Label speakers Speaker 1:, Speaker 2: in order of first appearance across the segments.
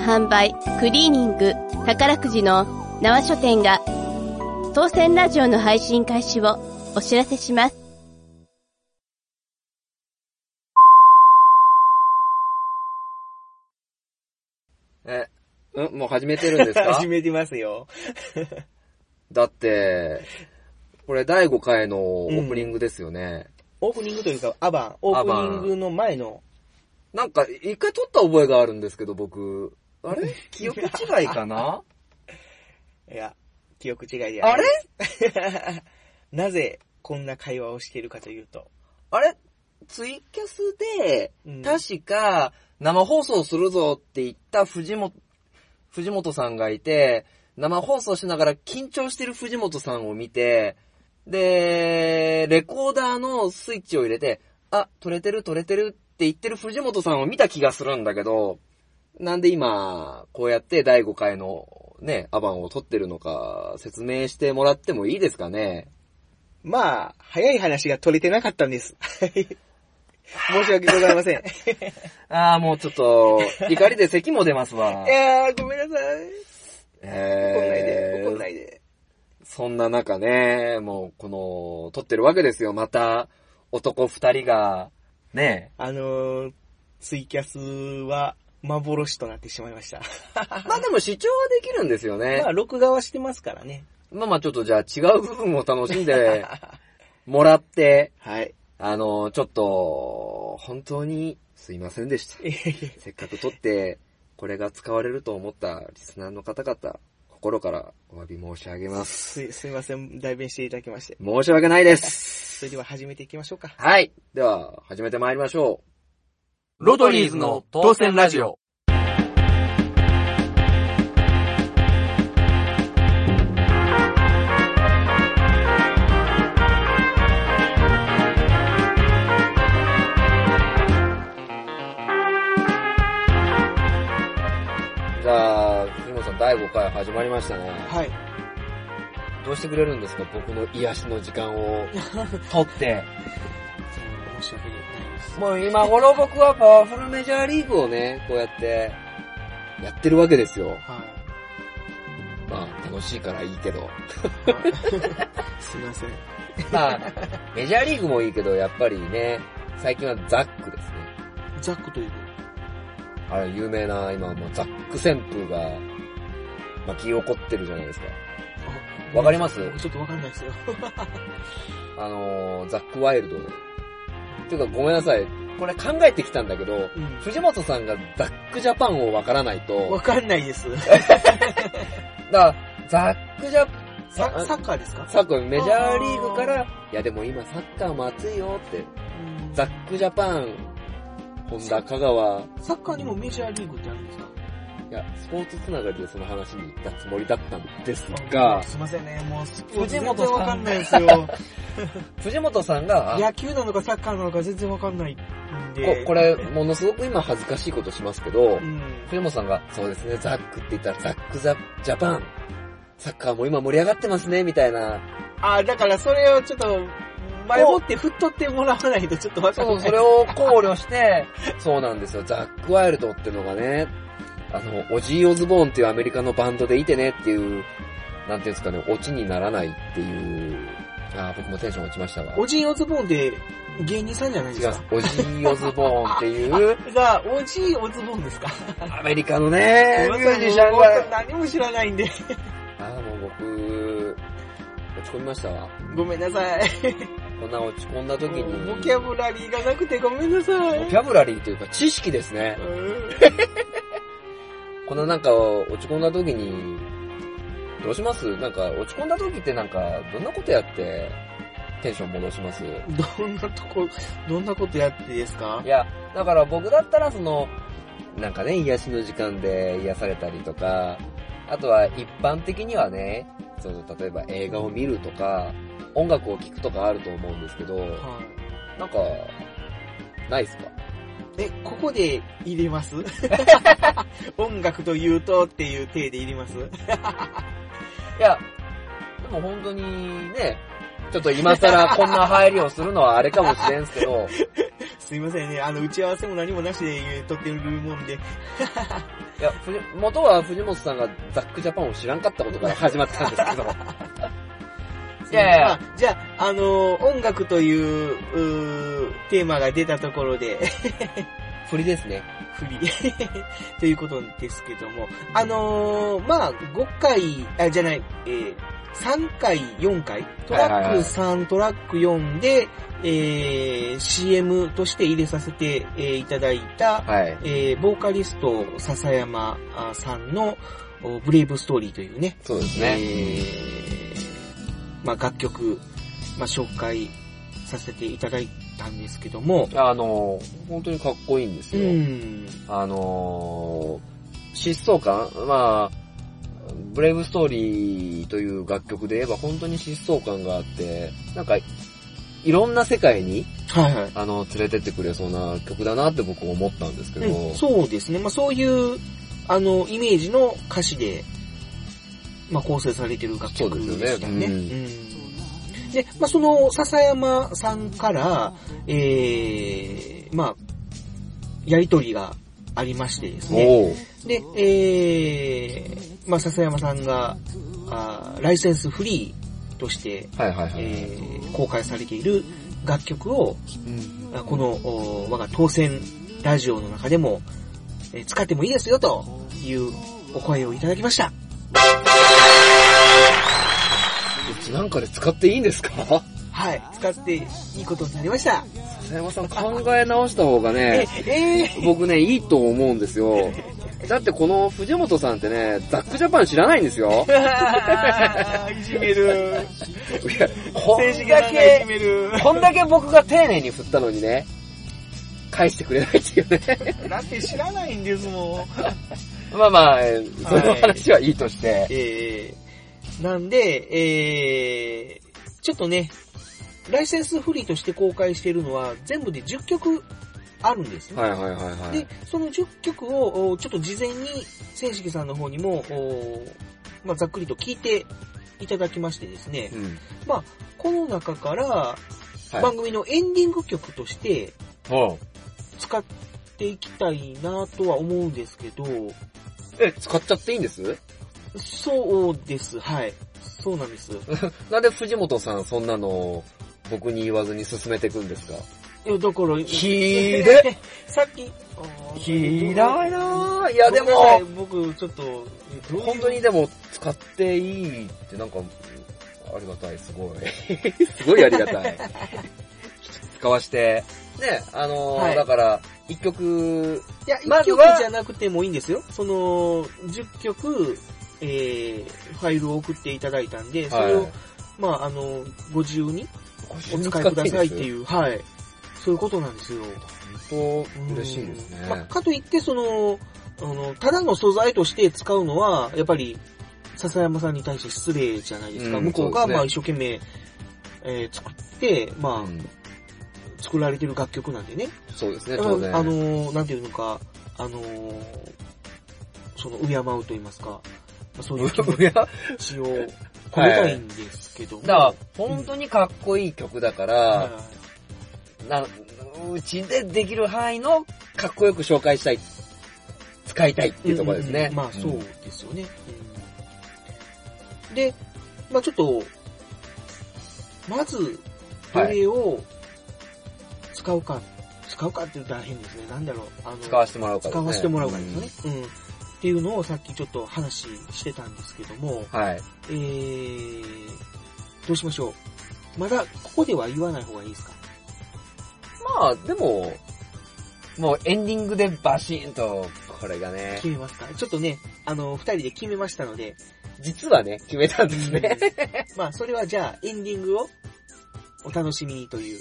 Speaker 1: 販売、クリーニング、宝くじの縄書店が、当選ラジオの配信開始をお知らせします。
Speaker 2: え、うんもう始めてるんですか？
Speaker 3: 始めてますよ。
Speaker 2: だって、これ第5回のオープニングですよね。
Speaker 3: オープニングというか、アバン。オープニングの前の、
Speaker 2: なんか、一回撮った覚えがあるんですけど、僕。あれ？記憶違いかな？い
Speaker 3: や、記憶違いで
Speaker 2: あれ？
Speaker 3: なぜこんな会話をしているかというと。
Speaker 2: あれ？ツイキャスで、
Speaker 3: うん。
Speaker 2: 確か、生放送するぞって言った藤本、藤本さんがいて、生放送しながら緊張してる藤本さんを見て、で、レコーダーのスイッチを入れて、あ、撮れてる撮れてるって言ってる藤本さんを見た気がするんだけど、なんで今、こうやって第5回のね、アバンを撮ってるのか説明してもらってもいいですかね？
Speaker 3: まあ、早い話が取れてなかったんです。申し訳ございません。い
Speaker 2: ああ、もうちょっと、怒りで咳も出ますわ。
Speaker 3: やー、ごめんなさい。怒んない
Speaker 2: え
Speaker 3: で、怒んな
Speaker 2: ー、
Speaker 3: いで。
Speaker 2: そんな中ね、もうこの、撮ってるわけですよ。また、男二人が、ね。
Speaker 3: あのー、ツイキャスは幻となってしまいました。
Speaker 2: まあでも視聴はできるんですよね
Speaker 3: まあ、。録画はしてますからね。
Speaker 2: まあまあちょっとじゃあ違う部分を楽しんで もらって、
Speaker 3: はい。
Speaker 2: あの、ちょっと、本当にすいませんでした。せっかく撮って、これが使われると思ったリスナーの方々、心からお詫び申し上げます。
Speaker 3: す、すいません、代弁していただきまして。
Speaker 2: 申し訳ないです。
Speaker 3: それでは始めていきましょうか。
Speaker 2: はい。では、始めて参りましょ
Speaker 4: ロドリーズの当選ラジオ。
Speaker 2: う。じゃあ、藤本さん第5回始まりましたね。
Speaker 3: はい。
Speaker 2: どうしてくれるんですか？僕の癒しの時間を 取って。
Speaker 3: 申し訳ない。
Speaker 2: もう今頃僕はパワフルメジャーリーグをね、こうやって、やってるわけですよ。
Speaker 3: はい。
Speaker 2: まあ、楽しいからいいけど。
Speaker 3: すいません。
Speaker 2: まあ、メジャーリーグもいいけど、やっぱりね、最近はザックですね。
Speaker 3: ザックという
Speaker 2: あれ、有名な、今、もうザック旋風が巻き起こってるじゃないですか。
Speaker 3: あ
Speaker 2: わかります？
Speaker 3: 僕ちょっとわかんないですよ。
Speaker 2: あのー、ザックワイルドね。ていうか、ごめんなさい。これ考えてきたんだけど、
Speaker 3: うん。
Speaker 2: 藤本さんがザックジャパンをわからないと、
Speaker 3: わかんないです。
Speaker 2: だから、ザックジャ
Speaker 3: サ
Speaker 2: パン、
Speaker 3: サッカーですか？
Speaker 2: サッカー、メジャーリーグから、いやでも今サッカーも熱いよって、ザックジャパン、本田香川、
Speaker 3: サッカーにもメジャーリーグってあるんですか？
Speaker 2: いや、スポーツつながりでその話に行ったつもりだったんですが、
Speaker 3: すいませんね、もうスポーツ
Speaker 2: 藤本さん
Speaker 3: 全然わかんないですよ。
Speaker 2: 藤本さんが、あ
Speaker 3: 野球なのかサッカーなのか全然わかんないん
Speaker 2: こ
Speaker 3: で。
Speaker 2: これ、ものすごく今恥ずかしいことしますけど
Speaker 3: う、ん。
Speaker 2: 藤本さんが、そうですね、ザックって言ったらザックザジャパン、サッカーも今盛り上がってますね、みたいな。
Speaker 3: あ、だからそれをちょっと、前もって振っとってもらわないとちょっとわかん
Speaker 2: そう、
Speaker 3: ない。
Speaker 2: それを考慮して、そうなんですよ、ザックワイルドってのがね、あの、オジー・オズボーンっていうアメリカのバンドでいてねっていう、なんていうんですかね、オチにならないっていう、あー僕もテンション落ちましたわ。
Speaker 3: オジー・オズボーンって芸人さんじゃないで
Speaker 2: 違う
Speaker 3: すか、
Speaker 2: オジー・オズボーンっていう、
Speaker 3: が、オジー・オズボーンですか
Speaker 2: アメリカのね、ミュージシャン
Speaker 3: 僕
Speaker 2: が、
Speaker 3: 何も知らないんで。
Speaker 2: ああ、もう僕、落ち込みましたわ。
Speaker 3: ごめんなさい。
Speaker 2: こんな落ち込んだ時に、
Speaker 3: ボキャブラリーがなくてごめんなさい。
Speaker 2: ボキャブラリーというか知識ですね。このなんか落ち込んだ時に、どうします？なんか落ち込んだ時ってなんか、どんなことやってテンション戻します？
Speaker 3: どんなとこ、どんなことやってですか？
Speaker 2: いや、だから僕だったらその、なんかね、癒しの時間で癒されたりとか、あとは一般的にはね、その、例えば映画を見るとか、音楽を聴くとかあると思うんですけど、
Speaker 3: はい。
Speaker 2: なんか、ないっすか？
Speaker 3: え、ここで入れます？音楽と言うとっていう体で入れます？
Speaker 2: いや、でも本当にね、ちょっと今更こんな入りをするのはあれかもしれんすけど、
Speaker 3: すいませんね。あの、打ち合わせも何もなしでえー撮ってるもんで。
Speaker 2: いや、藤元は藤本さんがザックジャパンを知らんかったことから始まったんですけど。いやいや
Speaker 3: まあじゃあ、あのー音楽という、うーテーマが出たところで、
Speaker 2: 振りですね。
Speaker 3: 振り、ということですけども、あのーまあ、5回、あ、じゃない、えー3回、4回、トラック
Speaker 2: はいはいはい
Speaker 3: 3、トラック4で、えー CM として入れさせて、えーいただいた、
Speaker 2: はい。
Speaker 3: えーボーカリスト、笹山あさんの、おブレイブストーリーというね、
Speaker 2: そうです
Speaker 3: え
Speaker 2: ね。
Speaker 3: ーまあ、楽曲、まあ、紹介させていただいたんですけども、
Speaker 2: あの、本当にかっこいいんです
Speaker 3: う
Speaker 2: よ。
Speaker 3: ん、
Speaker 2: あのー、疾走感まあ、ブレイブストーリーという楽曲で言えば本当に疾走感があって、なんか、いろんな世界に、
Speaker 3: はいはい。
Speaker 2: あの、連れてってくれそうな曲だなって僕思ったんですけど、
Speaker 3: うんそうですね。まあ、そういう、あの、イメージの歌詞で、まあ、構成されてる楽曲でしたね。
Speaker 2: そうねうん
Speaker 3: うんで、まあ、その、笹山さんから、えー、まあ、やりとりがありましてですね。で、えー、まあ、笹山さんが、あーライセンスフリーとして、公開されている楽曲を、
Speaker 2: うん
Speaker 3: あこの、お我が当選ラジオの中でも、えー使ってもいいですよというお声をいただきました。
Speaker 2: なんかで使っていいんですか？
Speaker 3: はい、使っていいことになりました。
Speaker 2: 笹山さん考え直した方が
Speaker 3: え
Speaker 2: ね、、
Speaker 3: え
Speaker 2: 僕ね、いいと思うんですよ。だってこの藤本さんってね、ザックジャパン知らないんですよ。
Speaker 3: ー、いじめる。
Speaker 2: いやこんだ
Speaker 3: いじ
Speaker 2: け、
Speaker 3: める。
Speaker 2: こんだけ僕が丁寧に振ったのにね、返してくれないっていうね。
Speaker 3: だって知らないんですもん。
Speaker 2: まあまあ、えーその話はいいとして。
Speaker 3: えー、なんで、えー、ちょっとね、ライセンスフリーとして公開しているのは全部で10曲あるんですね。
Speaker 2: はいはいはいはい。
Speaker 3: で、その10曲を、おちょっと事前に、千式さんの方にも、おまあ、ざっくりと聞いていただきましてですね
Speaker 2: う、ん。
Speaker 3: この中から、
Speaker 2: はい
Speaker 3: 番組のエンディング曲として
Speaker 2: うん
Speaker 3: 使っていきたいなとは思うんですけど、
Speaker 2: え、使っちゃっていいんです？
Speaker 3: そうです、はい。そうなんです。
Speaker 2: なんで藤本さんそんなの僕に言わずに進めていくんですか？
Speaker 3: いや、だから、
Speaker 2: ひーで？
Speaker 3: さっき、
Speaker 2: ひーだいなぁ。いやでも、
Speaker 3: 僕、ちょっと、
Speaker 2: 本当にでも使っていいってなんか、ありがたい、すごい。すごいありがたい。使わして、ね、あのー
Speaker 3: はい
Speaker 2: だから、一曲、
Speaker 3: いや、1
Speaker 2: まずは
Speaker 3: 曲じゃなくてもいいんですよ。その、10曲、えー、ファイルを送っていただいたんで、それを、
Speaker 2: はい
Speaker 3: まあ、あの、ご自由にお
Speaker 2: お
Speaker 3: 使いくださいっていう、はい。そういうことなんですよ。
Speaker 2: 本当嬉しいですね。
Speaker 3: うんまあ、かといって、その、あの、ただの素材として使うのは、やっぱり、笹山さんに対して失礼じゃないですか。
Speaker 2: うん
Speaker 3: 向こうが、まあ、一生懸命、えー作って、まあ、
Speaker 2: うん
Speaker 3: 作られてる楽曲なんでね。
Speaker 2: そうですね、当然。
Speaker 3: あのー、なんていうのか、あのー、その、敬うと言いますか、まあそういう気持を込めたいんですけども。
Speaker 2: ら、本当にかっこいい曲だから、
Speaker 3: はい
Speaker 2: なうちでできる範囲のかっこよく紹介したい、使いたいっていうところですね。
Speaker 3: んんまあそうですよね。うんで、まあちょっと、まず、どれを使うか、使うかって言ったら変ですね。なんだろう。あの
Speaker 2: 使わせてもらうから、
Speaker 3: 使わせてもらうからですよね。うん。っていうのをさっきちょっと話してたんですけども、
Speaker 2: うん。はい。
Speaker 3: えー、どうしましょう？まだ、ここでは言わない方がいいですか？
Speaker 2: まあ、でも、もうエンディングでバシーンと、これがね
Speaker 3: 決、めますか？ちょっとね、あの、二人で決めましたので、
Speaker 2: 実はね、決めたんですね。
Speaker 3: まあ、それはじゃあ、エンディングをお楽しみにという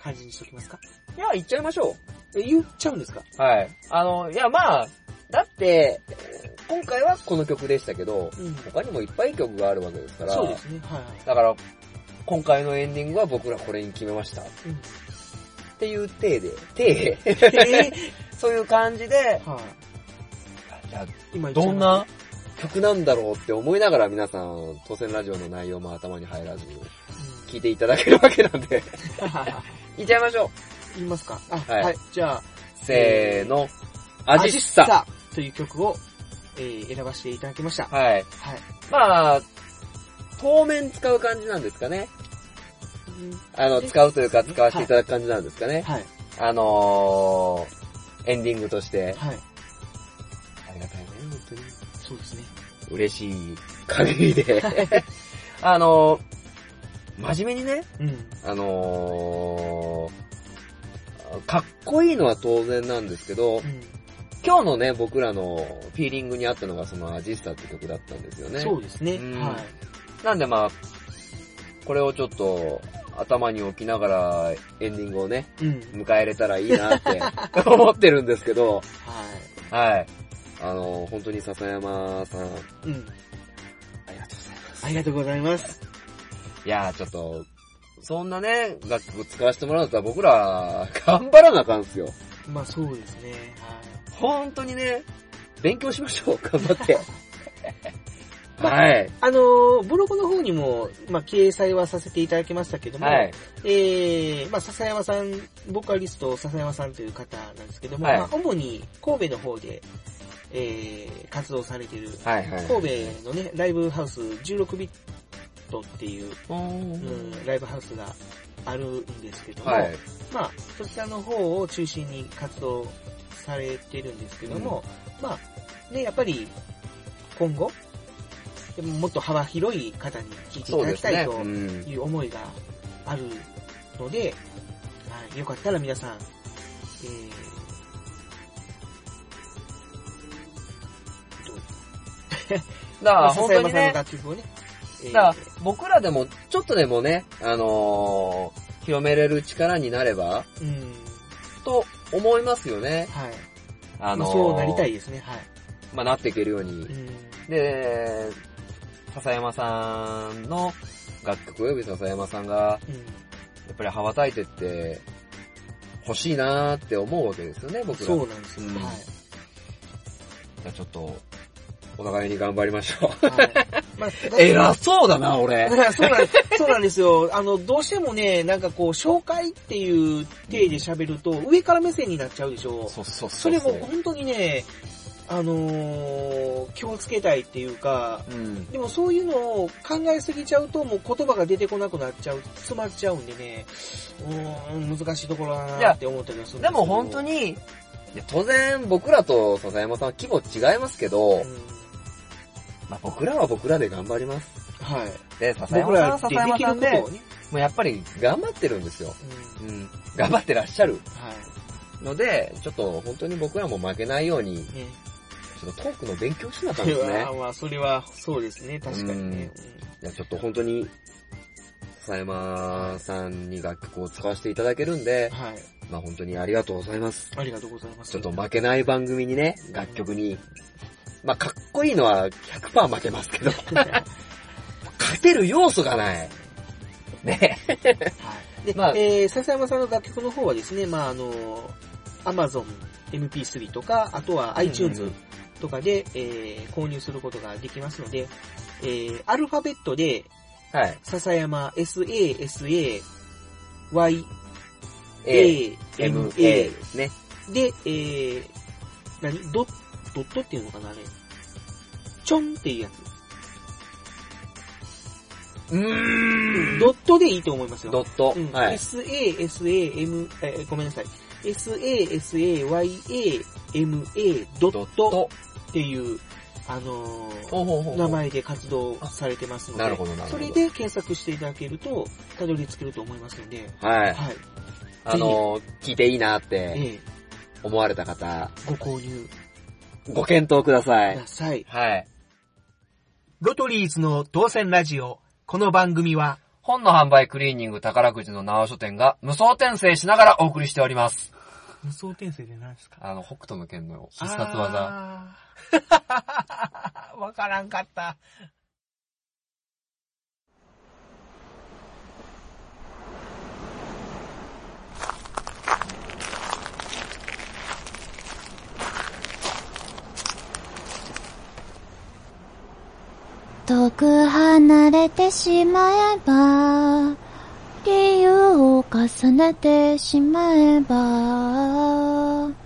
Speaker 3: 感じにしときますか？
Speaker 2: いや、行っちゃいましょ
Speaker 3: え言っちゃうんですか？
Speaker 2: う。はい。あの、いや、まあ、だって、今回はこの曲でしたけど、
Speaker 3: うん。
Speaker 2: 他にもいっぱい曲があるわけですから、
Speaker 3: そうですね。はいはい。
Speaker 2: だから、今回のエンディングは僕らこれに決めました。っ
Speaker 3: うん
Speaker 2: ていう体で、体
Speaker 3: えー
Speaker 2: そういう感じで、
Speaker 3: はい。
Speaker 2: じゃあ
Speaker 3: 今
Speaker 2: どんな曲なんだろうって思いながら皆さん、当選ラジオの内容も頭に入らず聞いていただけるわけなんで、いっちゃいましょう。
Speaker 3: 言いますかあ、
Speaker 2: はい
Speaker 3: はい。じゃあ、
Speaker 2: せーの、アジッサ。
Speaker 3: という曲を、えー、選ばせていただきました。
Speaker 2: はい。
Speaker 3: はい。
Speaker 2: まあ、当面使う感じなんですかね。あの、使うというか使わせていただく感じなんですかね。
Speaker 3: はい。
Speaker 2: あのー、エンディングとして。
Speaker 3: はい。
Speaker 2: ありがたいね、本当に。
Speaker 3: そうですね。
Speaker 2: 嬉しい限りで。あのー、真面目にね、
Speaker 3: うん。
Speaker 2: あのー、かっこいいのは当然なんですけど、
Speaker 3: うん。
Speaker 2: 今日のね、僕らのフィーリングにあったのがそのアジスタって曲だったんですよね。
Speaker 3: そうですね。
Speaker 2: うん
Speaker 3: はい。
Speaker 2: なんでまあ、これをちょっと頭に置きながらエンディングをね、
Speaker 3: うん。
Speaker 2: 迎えれたらいいなって 思ってるんですけど、
Speaker 3: は
Speaker 2: はい。あの、本当に笹山さん、
Speaker 3: い。うん。
Speaker 2: ありがとうございます。
Speaker 3: ありがとうございます。
Speaker 2: いやーちょっと、そんなね、楽曲使わせてもらうんだったら僕ら、頑張らなあかんすよ。
Speaker 3: まあそうですね。
Speaker 2: 本当にね、勉強しましょう、頑張って。はい。
Speaker 3: あのーブログの方にも、まあ、掲載はさせていただきましたけども、
Speaker 2: はい。
Speaker 3: えー、まあ、笹山さん、ボーカリスト笹山さんという方なんですけども、
Speaker 2: はい
Speaker 3: まあ、主に神戸の方で、えー、活動されている、
Speaker 2: はいはい。
Speaker 3: 神戸のね、ライブハウス16ビットっていう、
Speaker 2: う
Speaker 3: うんん、ライブハウスがあるんですけども、
Speaker 2: はい。
Speaker 3: まあ、そちらの方を中心に活動されてるんですけども、まあ、ね、やっぱり、今後、でももっと幅広い方に聞いていた。だきたいと
Speaker 2: うん。
Speaker 3: いう思いがあるので、はい、よかったら皆さん、えー、
Speaker 2: だから
Speaker 3: 笹
Speaker 2: 本当にね、
Speaker 3: ね、えー
Speaker 2: だから僕らでもちょっとでもね、あのー、広めれる力になれば、
Speaker 3: うん、
Speaker 2: と思いますよね。
Speaker 3: はい。
Speaker 2: あのー、
Speaker 3: まあそうなりたいですね、はい。
Speaker 2: まあなっていけるように
Speaker 3: う。ん、
Speaker 2: で、笹山さんの楽曲及び笹山さんが、
Speaker 3: うん、
Speaker 2: やっぱり羽ばたいてって、欲しいなーって思うわけですよね、僕ら。
Speaker 3: そうなんですよ、
Speaker 2: うん
Speaker 3: はい。
Speaker 2: じゃあちょっと、お互いに頑張りましょう。
Speaker 3: はい。まあ、
Speaker 2: 偉そうだな、俺。
Speaker 3: そうなんそうなんですよ。あの、どうしてもね、なんかこう、紹介っていう体で喋ると、上から目線になっちゃうでしょ。
Speaker 2: そうそう
Speaker 3: それも本当にね、あのー気をつけたいっていうか、
Speaker 2: うん。
Speaker 3: でもそういうのを考えすぎちゃうと、もう言葉が出てこなくなっちゃう、詰まっちゃうんでね、うーん、難しいところだなって思ったりはするんですけど
Speaker 2: でも本当、に、当然僕らと笹山さんは規模違いますけど、
Speaker 3: うん
Speaker 2: まあ、僕らは僕らで頑張ります。
Speaker 3: はい。
Speaker 2: で、笹山さんは笹山さんで、もうやっぱり頑張ってるんですよ。
Speaker 3: うん
Speaker 2: うん。頑張ってらっしゃる
Speaker 3: は
Speaker 2: ので、ちょっと本当に僕らも負けないように、
Speaker 3: い。ね。
Speaker 2: ちょっとトークの勉強しなあかんですね。
Speaker 3: まあ、それは、そうですね、確かにね。
Speaker 2: いや、ちょっと本当に、笹山さんに楽曲を使わせていただけるんで
Speaker 3: うん、はい。
Speaker 2: まあ本当にありがとうございます。
Speaker 3: ありがとうございます。
Speaker 2: ちょっと負けない番組にね、楽曲に。まあかっこいいのは100%負けますけど、勝てる要素がない。ね。
Speaker 3: はい。で、
Speaker 2: まあ
Speaker 3: えー、笹山さんの楽曲の方はですね、まああの、Amazon MP3 とか、あとは iTunes とかで、えー購入することができますので、えー、アルファベットで、
Speaker 2: はい。
Speaker 3: 笹山 SASA Y
Speaker 2: A、M、A ですね。
Speaker 3: で、えー、何？ドドットっていうのかなあれ。ちょんっていうやつ。
Speaker 2: うーん。
Speaker 3: ドットでいいと思いますよ。
Speaker 2: ドット。
Speaker 3: うん
Speaker 2: はい。
Speaker 3: SASAM、えーごめんなさい。SASAYAMA ドッ
Speaker 2: ドッ
Speaker 3: ト
Speaker 2: ト。
Speaker 3: っていう、あのー名前で活動されてますので、
Speaker 2: なるほどなるほど
Speaker 3: それで検索していただけると、たどり着けると思いますので、
Speaker 2: はい。
Speaker 3: はい。
Speaker 2: あのー、聞いていいなって
Speaker 3: えー
Speaker 2: 思われた方、
Speaker 3: ご購入
Speaker 2: ご検討ください
Speaker 3: くだ。さい。
Speaker 2: はい。
Speaker 3: ロトリーズの当選ラジオ。この番組は、
Speaker 4: 本の販売クリーニング宝くじの縄書店が無双転生しながらお送りしております。
Speaker 3: 無双転生で何ですか？
Speaker 4: あの、北斗の剣の必殺技。
Speaker 3: わからんかった。
Speaker 5: 遠く離れてしまえば、理由を重ねてしまえば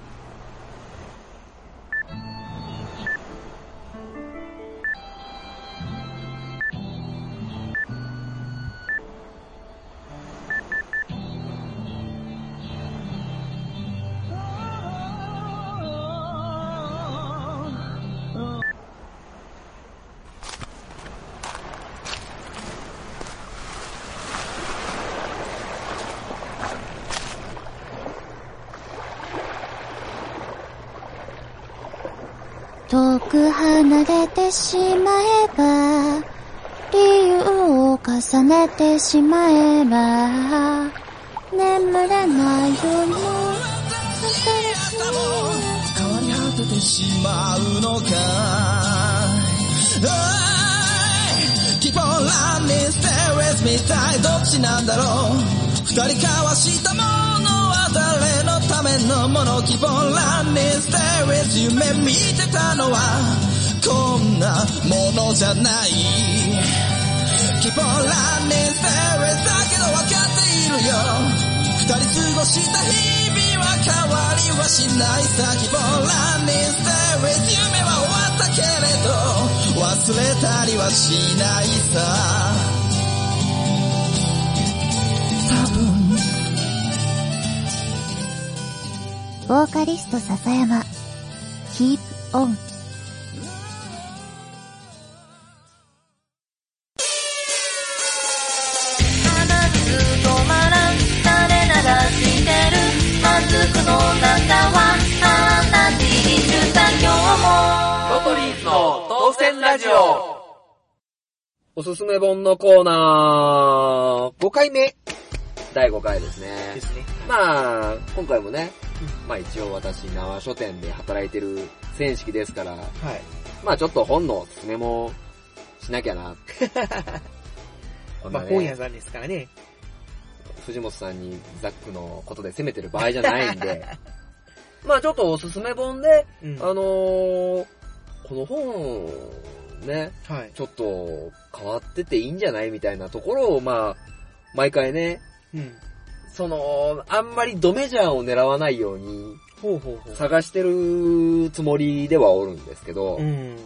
Speaker 5: てしまえば理由を重ねてしまえば眠れない夜の新しい
Speaker 6: 変わり果ててしまうのかい Keep on running, stay with me どっちなんだろう二人交わしたものは誰のためのもの Keep on running, stay with 夢見てたのはこんなものじゃない Keep on running, stay with だけど分かっているよ二人過ごした日々は変わりはしないさ Keep on running, stay with 夢は終わったけれど忘れたりはしないさ多分
Speaker 5: ボーカリスト笹山。Keep on
Speaker 2: おすすめ本のコーナー、
Speaker 3: 5回目
Speaker 2: 第5回ですね
Speaker 3: で。すね。
Speaker 2: まあ、今回もね、まあ一応私、縄書店で働いてる戦式ですから、
Speaker 3: はい。
Speaker 2: まあちょっと本のおすすめもしなきゃなね
Speaker 3: まあ本屋さんですからね。
Speaker 2: 藤本さんにザックのことで責めてる場合じゃないんで、まあちょっとおすすめ本で、
Speaker 3: うん。
Speaker 2: あのー、この本、ね、
Speaker 3: はい。
Speaker 2: ちょっと変わってていいんじゃないみたいなところを、まあ、毎回ね、
Speaker 3: うん。
Speaker 2: その、あんまりドメジャーを狙わないように。探してるつもりではおるんですけど、
Speaker 3: うん。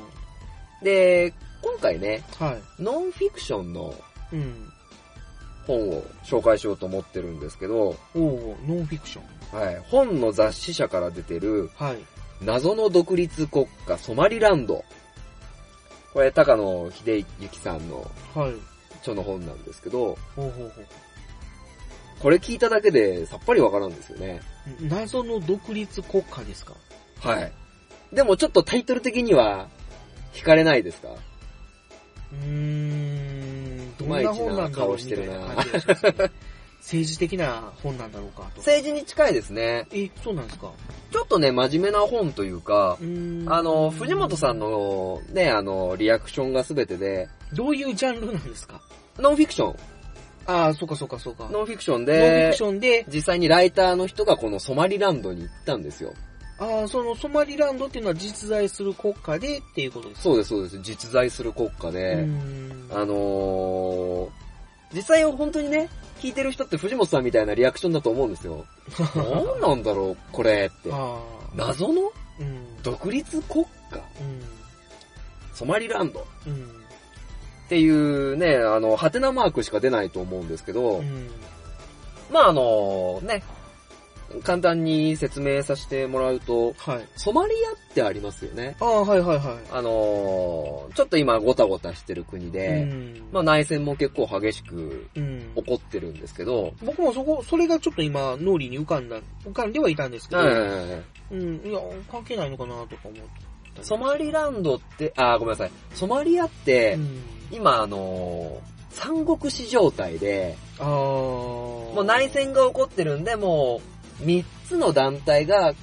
Speaker 2: で、今回ね、
Speaker 3: はい。
Speaker 2: ノンフィクションの
Speaker 3: うん。
Speaker 2: 本を紹介しようと思ってるんですけど、
Speaker 3: おおノンフィクション。
Speaker 2: はい、本の雑誌社から出てる、
Speaker 3: はい。
Speaker 2: 謎の独立国家ソマリランド。これ、高野秀幸さんの
Speaker 3: はい。
Speaker 2: 著の本なんですけど、
Speaker 3: ほうほうほう。
Speaker 2: これ聞いただけでさっぱりわからんですよね。
Speaker 3: 謎の独立国家ですか？
Speaker 2: はい。でもちょっとタイトル的には、惹かれないですか？
Speaker 3: うーん、どんな本なんだろうみたいな感じがしますね政治的な本なんだろうかと。
Speaker 2: 政治に近いですね。
Speaker 3: え、そうなんですか？
Speaker 2: ちょっとね、真面目な本というか
Speaker 3: う、
Speaker 2: あの、藤本さんのね、あの、リアクションがすべてで、
Speaker 3: どういうジャンルなんですか？
Speaker 2: ノンフィクション。
Speaker 3: ああ、そうかそうかそうか。ノン
Speaker 2: フィクションで、ノン
Speaker 3: フィクションで、
Speaker 2: 実際にライターの人がこのソマリランドに行ったんですよ。
Speaker 3: ああ、そのソマリランドっていうのは実在する国家でっていうことですか？
Speaker 2: そうです、そうです。実在する国家
Speaker 3: う
Speaker 2: で、あのー、実際本当にね、聞いてる人って藤本さんみたいなリアクションだと思うんですよ。何なんだろう、これって。謎の
Speaker 3: うん。
Speaker 2: 独立国家
Speaker 3: うん。
Speaker 2: ソマリランドっ
Speaker 3: うん。
Speaker 2: ていうね、あの、ハテナマークしか出ないと思うんですけど、
Speaker 3: うん。
Speaker 2: まああの、ね、簡単に説明させてもらうと、
Speaker 3: はい。
Speaker 2: ソマリアってありますよね。
Speaker 3: ああ、はいはいはい。
Speaker 2: あのーちょっと今ゴタゴタしてる国で、
Speaker 3: うん。
Speaker 2: まあ内戦も結構激しく
Speaker 3: うん。
Speaker 2: 起こってるんですけど、
Speaker 3: 僕もそこ、それがちょっと今、脳裏に浮かんだ、浮かんではいたんですけど、
Speaker 2: はいはいはいはい
Speaker 3: うん、いや、関係ないのかなとか思ったり
Speaker 2: ソマリランドって、あー、ごめんなさい。ソマリアって、
Speaker 3: うん。
Speaker 2: 今あのー三国志状態で、
Speaker 3: ああ。も
Speaker 2: もう内戦が起こってるんで、もう、三つの団体が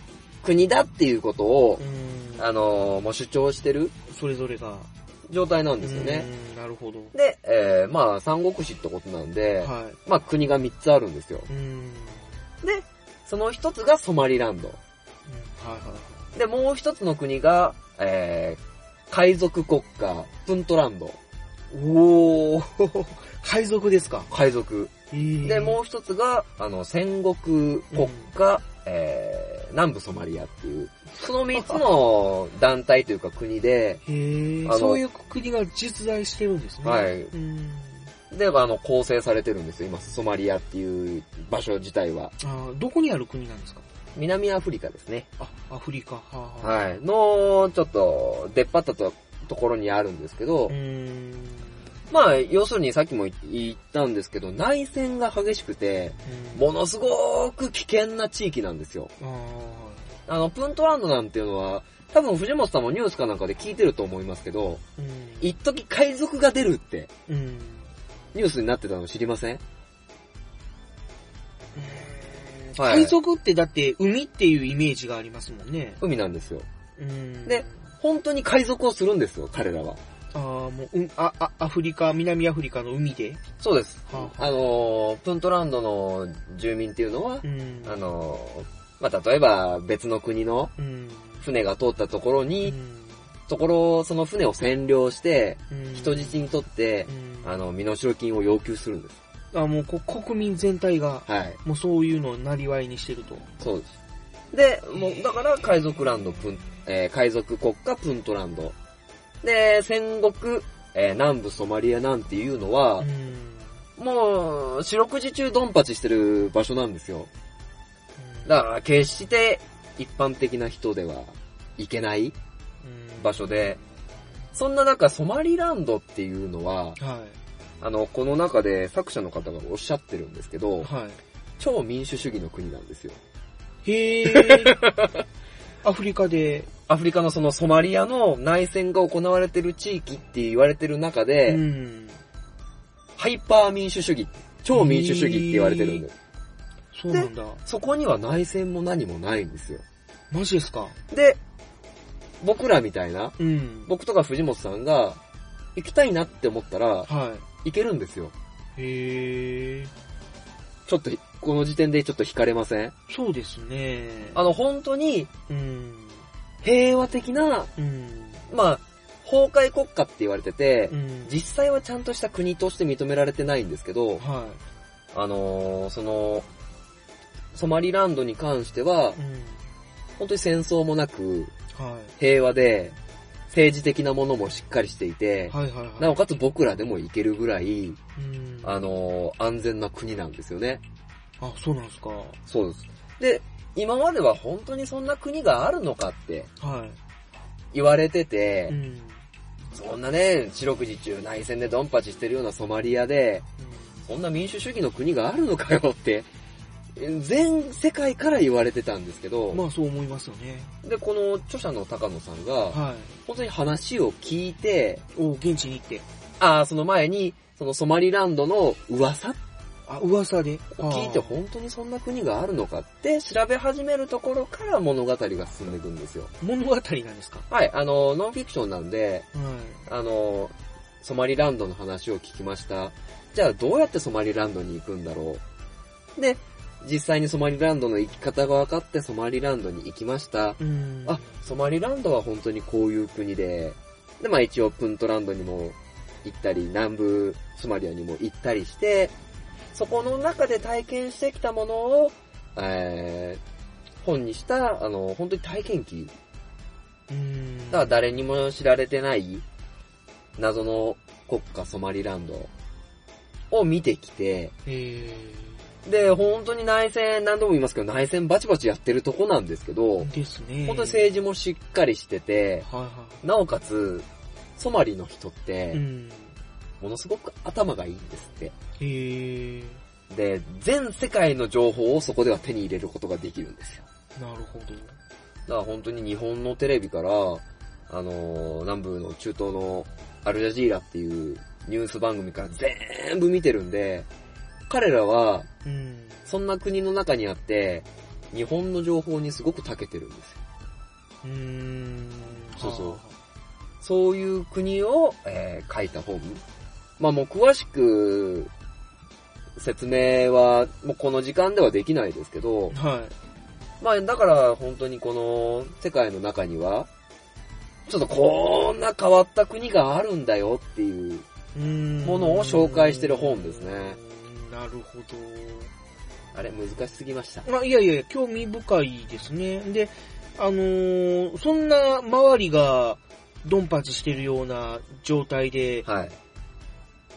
Speaker 2: 国だっていうことを
Speaker 3: う、ん。
Speaker 2: あのーもう主張してる
Speaker 3: それぞれが。
Speaker 2: 状態なんですよね。
Speaker 3: うん。なるほど。
Speaker 2: で、えー、まあ、三国志ってことなんで、
Speaker 3: は
Speaker 2: まあ、国が三つあるんですよ。で、その一つがソマリランド。
Speaker 3: うんはいはい。
Speaker 2: で、もう一つの国が、えー、海賊国家、プントランド。
Speaker 3: おー、海賊ですか？
Speaker 2: 海賊。で、もう一つが、あの、戦国国家、えー、南部ソマリアっていう、その三つの 団体というか国で、
Speaker 3: へそういう国が実在してるんですね。
Speaker 2: はい
Speaker 3: うん
Speaker 2: で、あの、構成されてるんですよ。今、ソマリアっていう場所自体は。
Speaker 3: あーどこにある国なんですか？
Speaker 2: 南アフリカですね。
Speaker 3: あ、アフリカ。はは
Speaker 2: い。の、ちょっと、出っ張ったとところにあるんですけど。まあ、要するにさっきも言ったんですけど、内戦が激しくて、
Speaker 3: うん
Speaker 2: ものすごく危険な地域なんですよ。
Speaker 3: あ
Speaker 2: あの、プントランドなんていうのは、多分藤本さんもニュースかなんかで聞いてると思いますけど。一時海賊が出るって
Speaker 3: うん。
Speaker 2: ニュースになってたの知りません？はい
Speaker 3: 海賊ってだって海っていうイメージがありますもんね。
Speaker 2: 海なんですよ。
Speaker 3: うん。
Speaker 2: で、本当に海賊をするんですよ、彼らは。
Speaker 3: ああ、もう、うん、あ、あ、アフリカ、南アフリカの海で？
Speaker 2: そうです。
Speaker 3: は
Speaker 2: あのー、プントランドの住民っていうのは、
Speaker 3: うん。
Speaker 2: あのー、まあ、例えば別の国の
Speaker 3: うん。
Speaker 2: 船が通ったところ
Speaker 3: う
Speaker 2: に、
Speaker 3: ん。
Speaker 2: ところ、その船を占領して、
Speaker 3: うん
Speaker 2: 人質にとって
Speaker 3: う、ん
Speaker 2: あの、身代金を要求するんです。
Speaker 3: あ、もうこ国民全体が、
Speaker 2: はい。
Speaker 3: もうそういうのをなりわいにしてると。
Speaker 2: そうです。で、もう、だから海賊ランドプン、えー海賊国家プントランド。で、戦国、えー南部ソマリアなんていうのは、
Speaker 3: うん。
Speaker 2: もう、四六時中ドンパチしてる場所なんですよ。だから、決して一般的な人では行けない
Speaker 3: うん
Speaker 2: 場所で、そんな中、ソマリランドっていうのは、
Speaker 3: はい。
Speaker 2: あの、この中で作者の方がおっしゃってるんですけど、
Speaker 3: はい。
Speaker 2: 超民主主義の国なんですよ。
Speaker 3: へー。アフリカで、
Speaker 2: アフリカのそのソマリアの内戦が行われてる地域って言われてる中で、
Speaker 3: うん。
Speaker 2: ハイパー民主主義、超民主主義って言われてるんです。
Speaker 3: そうなんだ。
Speaker 2: そこには内戦も何もないんですよ。
Speaker 3: マジですか？
Speaker 2: で、僕らみたいな、
Speaker 3: うん。
Speaker 2: 僕とか藤本さんが行きたいなって思ったら
Speaker 3: は
Speaker 2: 行けるんですよ。
Speaker 3: い。へー。
Speaker 2: ちょっと、この時点でちょっと惹かれません？
Speaker 3: そうですね。
Speaker 2: あの、本当に
Speaker 3: うん。
Speaker 2: 平和的な、
Speaker 3: うん。
Speaker 2: まあ、崩壊国家って言われてて
Speaker 3: う、ん。
Speaker 2: 実際はちゃんとした国として認められてないんですけど、
Speaker 3: は
Speaker 2: あのーその、ソマリランドに関しては
Speaker 3: い。、うん。
Speaker 2: 本当に戦争もなく、
Speaker 3: はい。
Speaker 2: 平和で、政治的なものもしっかりしていて、
Speaker 3: はいはいはい。
Speaker 2: なおかつ僕らでも行けるぐらい、
Speaker 3: うん。
Speaker 2: あのー安全な国なんですよね。
Speaker 3: あ、そうなんですか。
Speaker 2: そうです。で、今までは本当にそんな国があるのかって
Speaker 3: は
Speaker 2: 言われて
Speaker 3: い。
Speaker 2: て
Speaker 3: う、ん。
Speaker 2: そんなね、四六時中内戦でドンパチしてるようなソマリアで、そんな民主主義の国があるのかよって、全世界から言われてたんですけど、
Speaker 3: まあそう思いますよね。
Speaker 2: で、この著者の高野さんが、
Speaker 3: はい。
Speaker 2: 本当に話を聞いて、
Speaker 3: お現地に行って。
Speaker 2: ああ、その前に、そのソマリランドの噂
Speaker 3: あ、噂で。
Speaker 2: を聞いて本当にそんな国があるのかって調べ始めるところから物語が進んでいくんですよ。
Speaker 3: 物語なんですか？
Speaker 2: はい、あの、ノンフィクションなんで、
Speaker 3: は
Speaker 2: あの、ソマリランドの話を聞きました。じゃあどうやってソマリランドに行くんだろう？で、実際にソマリランドの行き方が分かってソマリランドに行きました。
Speaker 3: い。うん。
Speaker 2: あ、ソマリランドは本当にこういう国で、で、まあ一応プントランドにも行ったり、南部ソマリアにも行ったりして、そこの中で体験してきたものを、えー、本にした、あの、本当に体験記。
Speaker 3: うん。
Speaker 2: だから誰にも知られてない謎の国家ソマリランドを見てきて、
Speaker 3: え
Speaker 2: で、本当に内戦、何度も言いますけど、内戦バチバチやってるとこなんですけど、
Speaker 3: ー。ですね。
Speaker 2: 本当に政治もしっかりしてて、
Speaker 3: はいは
Speaker 2: なおかつ、ソマリの人って
Speaker 3: い。う、ん。
Speaker 2: ものすごく頭がいいんですって。
Speaker 3: へえ。
Speaker 2: で、全世界の情報をそこでは手に入れることができるんですよ。
Speaker 3: なるほど。
Speaker 2: だから本当に日本のテレビから、あのー南部の中東のアルジャジーラっていうニュース番組から全部見てるんで、彼らは、
Speaker 3: うん。
Speaker 2: そんな国の中にあって、日本の情報にすごく長けてるんですよ。
Speaker 3: うーん。
Speaker 2: そうそう
Speaker 3: は
Speaker 2: そういう国を、えー書いた本。まあもう詳しく説明はもうこの時間ではできないですけど、
Speaker 3: あ。はい。
Speaker 2: まあだから本当にこの世界の中には、ちょっとこんな変わった国があるんだよっていう
Speaker 3: うん
Speaker 2: ものを紹介してる本ですね。
Speaker 3: なるほど。
Speaker 2: あれ、難しすぎました。
Speaker 3: まあ、いやいやいや、興味深いですね。で、あのーそんな周りがドンパチしてるような状態で、
Speaker 2: はい。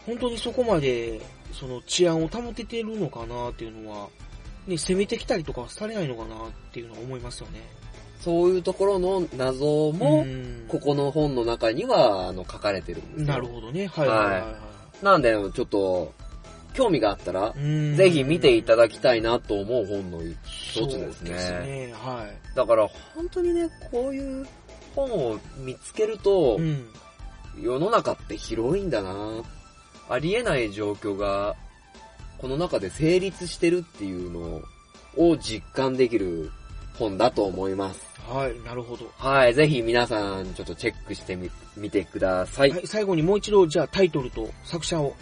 Speaker 3: 本当にそこまで、その治安を保ててるのかなっていうのは、ね、攻めてきたりとかはされないのかなっていうのは思いますよね。
Speaker 2: そういうところの謎も、
Speaker 3: ん
Speaker 2: ここの本の中には、あの、書かれてるんですよ
Speaker 3: なるほどね。はいはいはいは
Speaker 2: なんで、ちょっと、興味があったらぜひ見ていただきたいなと思う本の一つですね。
Speaker 3: そうですね。はい。
Speaker 2: だから、本当にね、こういう本を見つけると、
Speaker 3: うん。
Speaker 2: 世の中って広いんだなありえない状況が、この中で成立してるっていうのを実感できる本だと思います。
Speaker 3: はい、なるほど。
Speaker 2: はい、ぜひ皆さんちょっとチェックしてみ、見てください。
Speaker 3: はい、最後にもう一度、じゃあタイトルと作者をお願いし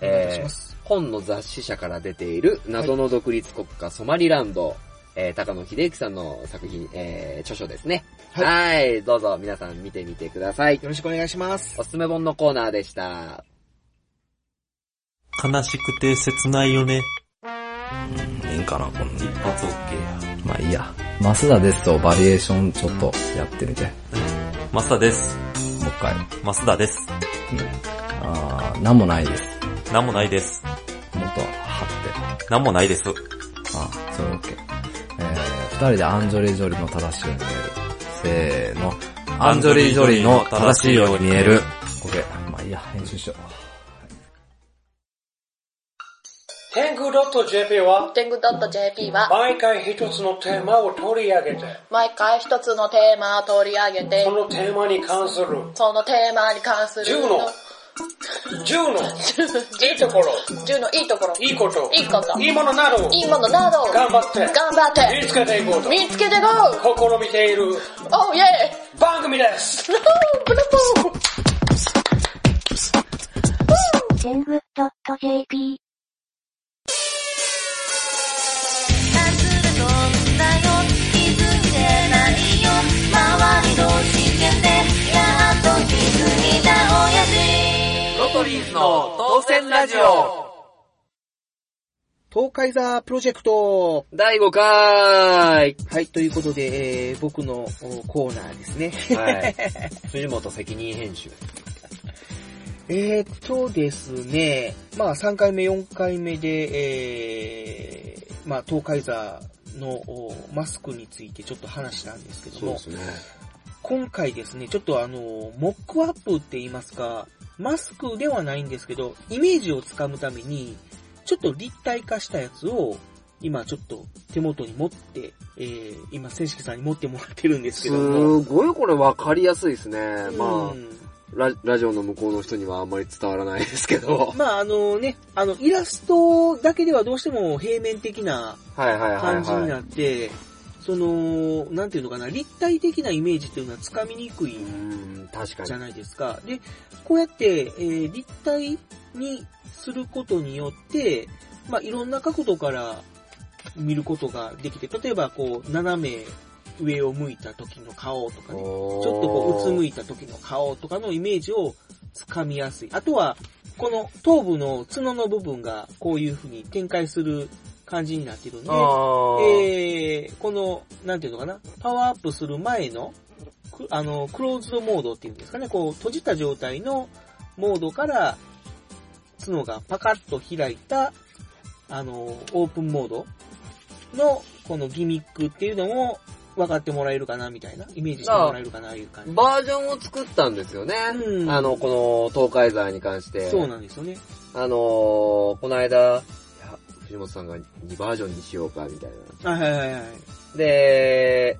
Speaker 2: えー
Speaker 3: ます。
Speaker 2: 本の雑誌社から出ている謎の独立国家ソマリランド、えー高野秀之さんの作品、えー著書ですね。
Speaker 3: はい
Speaker 2: はい、どうぞ皆さん見てみてください。
Speaker 3: よろしくお願いします。
Speaker 2: おすすめ本のコーナーでした。
Speaker 7: 悲しくて切ないよね。
Speaker 8: いいんかな、こん
Speaker 7: 一発 OK や。
Speaker 8: まあいいや。マスダですとバリエーションちょっとやってみて。も
Speaker 7: マスダです。
Speaker 8: う一回。
Speaker 7: マスダです。
Speaker 8: あー、なんもないです。
Speaker 7: なんもないです。
Speaker 8: もっと張って。
Speaker 7: なんもないです。
Speaker 8: あー、それ OK。えー、二人でアンジョリー・ジョリーの正しいように見える。せーの。アンジョリー・ジョリーの正しいように見える。
Speaker 9: .jp は？
Speaker 10: 天狗 .jp は？
Speaker 9: 毎回一つのテーマを取り上げて、
Speaker 10: 毎回一つのテーマを取り上げて。
Speaker 9: そ、のテーマに関する。
Speaker 10: そのテーマに関する。
Speaker 9: 10の、10の。いいところ、
Speaker 10: 10のいいところ、
Speaker 9: いいこと、
Speaker 10: いいこと、
Speaker 9: いいものなどを。
Speaker 10: いいものなどを。
Speaker 9: 頑張って。
Speaker 10: 頑張って。
Speaker 9: 見つけていこうと。
Speaker 10: 見つけていこう。
Speaker 9: 試みている。
Speaker 10: おうイェイ
Speaker 9: 番組です。
Speaker 10: ブルボー。
Speaker 5: 天狗 .jp
Speaker 2: トリーズの当選ラジオ
Speaker 3: 東海座プロジェクト
Speaker 2: 第5回
Speaker 3: はい、ということで、えー、僕のおコーナーですね。
Speaker 2: はい。藤本責任編集。
Speaker 3: えーっとですね、まあ3回目、4回目で、えー、まあ東海座のおマスクについてちょっと話したんですけども、
Speaker 2: ね。
Speaker 3: 今回ですね、ちょっとあの、モックアップって言いますか、マスクではないんですけど、イメージをつかむために、ちょっと立体化したやつを、今ちょっと手元に持って、えー、今、千式さんに持ってもらってるんですけ
Speaker 2: す
Speaker 3: ども、
Speaker 2: ごいこれ分かりやすいですね。まあ、
Speaker 3: うん
Speaker 2: ララジオの向こうの人にはあんまり伝わらないですけど。
Speaker 3: まああのね、あの、イラストだけではどうしても平面的な
Speaker 2: はいはいはい
Speaker 3: 感じに
Speaker 2: は。
Speaker 3: ないって、その、なんていうのかな、立体的なイメージっていうのはつかみにくい
Speaker 2: うん、確かに。
Speaker 3: じゃないですか。で、こうやって、えー立体にすることによって、まあ、いろんな角度から見ることができて、例えばこう、斜め上を向いた時の顔とかね、ちょっとこう、うつむいた時の顔とかのイメージをつかみやすい。あとは、この頭部の角の部分がこういう風に展開する感じになってるんで、えー、この、なんていうのかな、パワーアップする前の、くあの、クローズドモードっていうんですかね、こう、閉じた状態のモードから、角がパカッと開いた、あの、オープンモードの、このギミックっていうのも、分かってもらえるかな、みたいな、イメージしてもらえるかな、いう感じ。
Speaker 2: バージョンを作ったんですよね。
Speaker 3: うん
Speaker 2: あの、この東海座に関して。
Speaker 3: そうなんですよね。
Speaker 2: あのー、この間、藤本さんが2バージョンにしようか、みたいな。
Speaker 3: はいはいはいはい。
Speaker 2: で、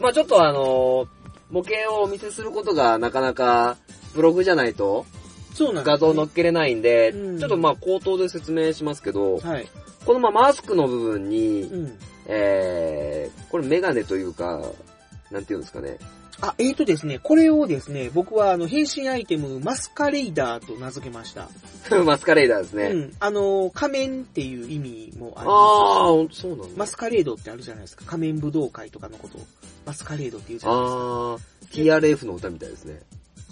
Speaker 2: まあちょっとあのー、模型をお見せすることがなかなか、ブログじゃないと
Speaker 3: そうなん
Speaker 2: 画像載っけれないんで、
Speaker 3: うん
Speaker 2: ちょっとまあ口頭で説明しますけど、
Speaker 3: はい。
Speaker 2: このまあマスクの部分に、
Speaker 3: うん。
Speaker 2: えー、これメガネというか、なんていうんですかね。
Speaker 3: あ、えーとですね、これをですね、僕はあの、変身アイテム、マスカレイダーと名付けました。
Speaker 2: マスカレーダーですね。
Speaker 3: うん。あの、仮面っていう意味もあり
Speaker 2: あ
Speaker 3: ま
Speaker 2: ー、そうなんだ。
Speaker 3: す。マスカレードってあるじゃないですか。仮面武道会とかのことを、マスカレードって言うじゃないですか。
Speaker 2: あー、TRF の歌みたいですね。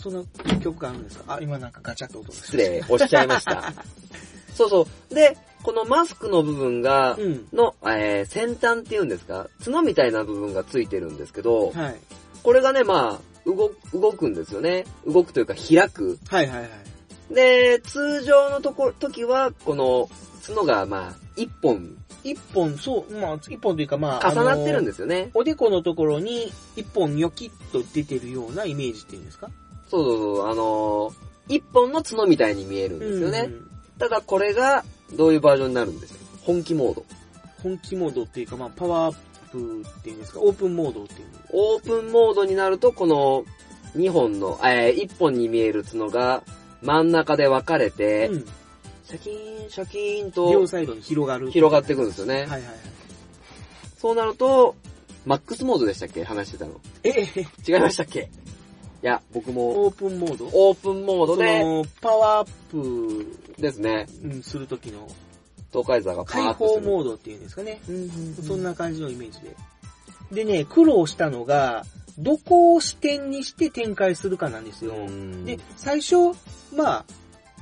Speaker 3: その曲があるんですか？あ、今なんかガチャッと音が
Speaker 2: 失礼、おっしゃいました。そうそう。で、このマスクの部分が、
Speaker 3: うん。
Speaker 2: の、えー、先端っていうんですか？角みたいな部分がついてるんですけど、
Speaker 3: はい。
Speaker 2: これがね、まあ、動、動くんですよね。動くというか開く。
Speaker 3: はいはいはい。
Speaker 2: で、通常のとこ、時は、この角が、まあ、一本
Speaker 3: 一本、そう、まあ、一本というかまあ、
Speaker 2: 重なってるん
Speaker 3: で
Speaker 2: ですよね。
Speaker 3: おでこのところに一本ニョキッと出てるようなイメージっていうんですか？
Speaker 2: そうそうそう、あのー一本の角みたいに見えるんですよね。
Speaker 3: うん
Speaker 2: ただこれが、どういうバージョンになるんですよ。本気モード。
Speaker 3: 本気モードっていうか、まあ、パワーアップっていうんですか、オープンモードっていう。
Speaker 2: オープンモードになると、この2本の、えー、1本に見える角が真ん中で分かれて、
Speaker 3: うん。
Speaker 2: シャキーン、シャキーンと
Speaker 3: 両サイドに広がる。
Speaker 2: 広がっていくんですよね。
Speaker 3: はいはいはい。
Speaker 2: そうなると、マックスモードでしたっけ？話してたの。
Speaker 3: え？え、
Speaker 2: 違いましたっけ？いや、僕も
Speaker 3: オープンモード？
Speaker 2: オープンモード
Speaker 3: そ
Speaker 2: で
Speaker 3: の、パワーアップ、
Speaker 2: ですね、
Speaker 3: うん、するときの
Speaker 2: 東海座がパワーップする。
Speaker 3: 放モードっていうんですかね。そんな感じのイメージで。でね、苦労したのが、どこを視点にして展開するかなんですよ。
Speaker 2: うん
Speaker 3: で、最初、まあ、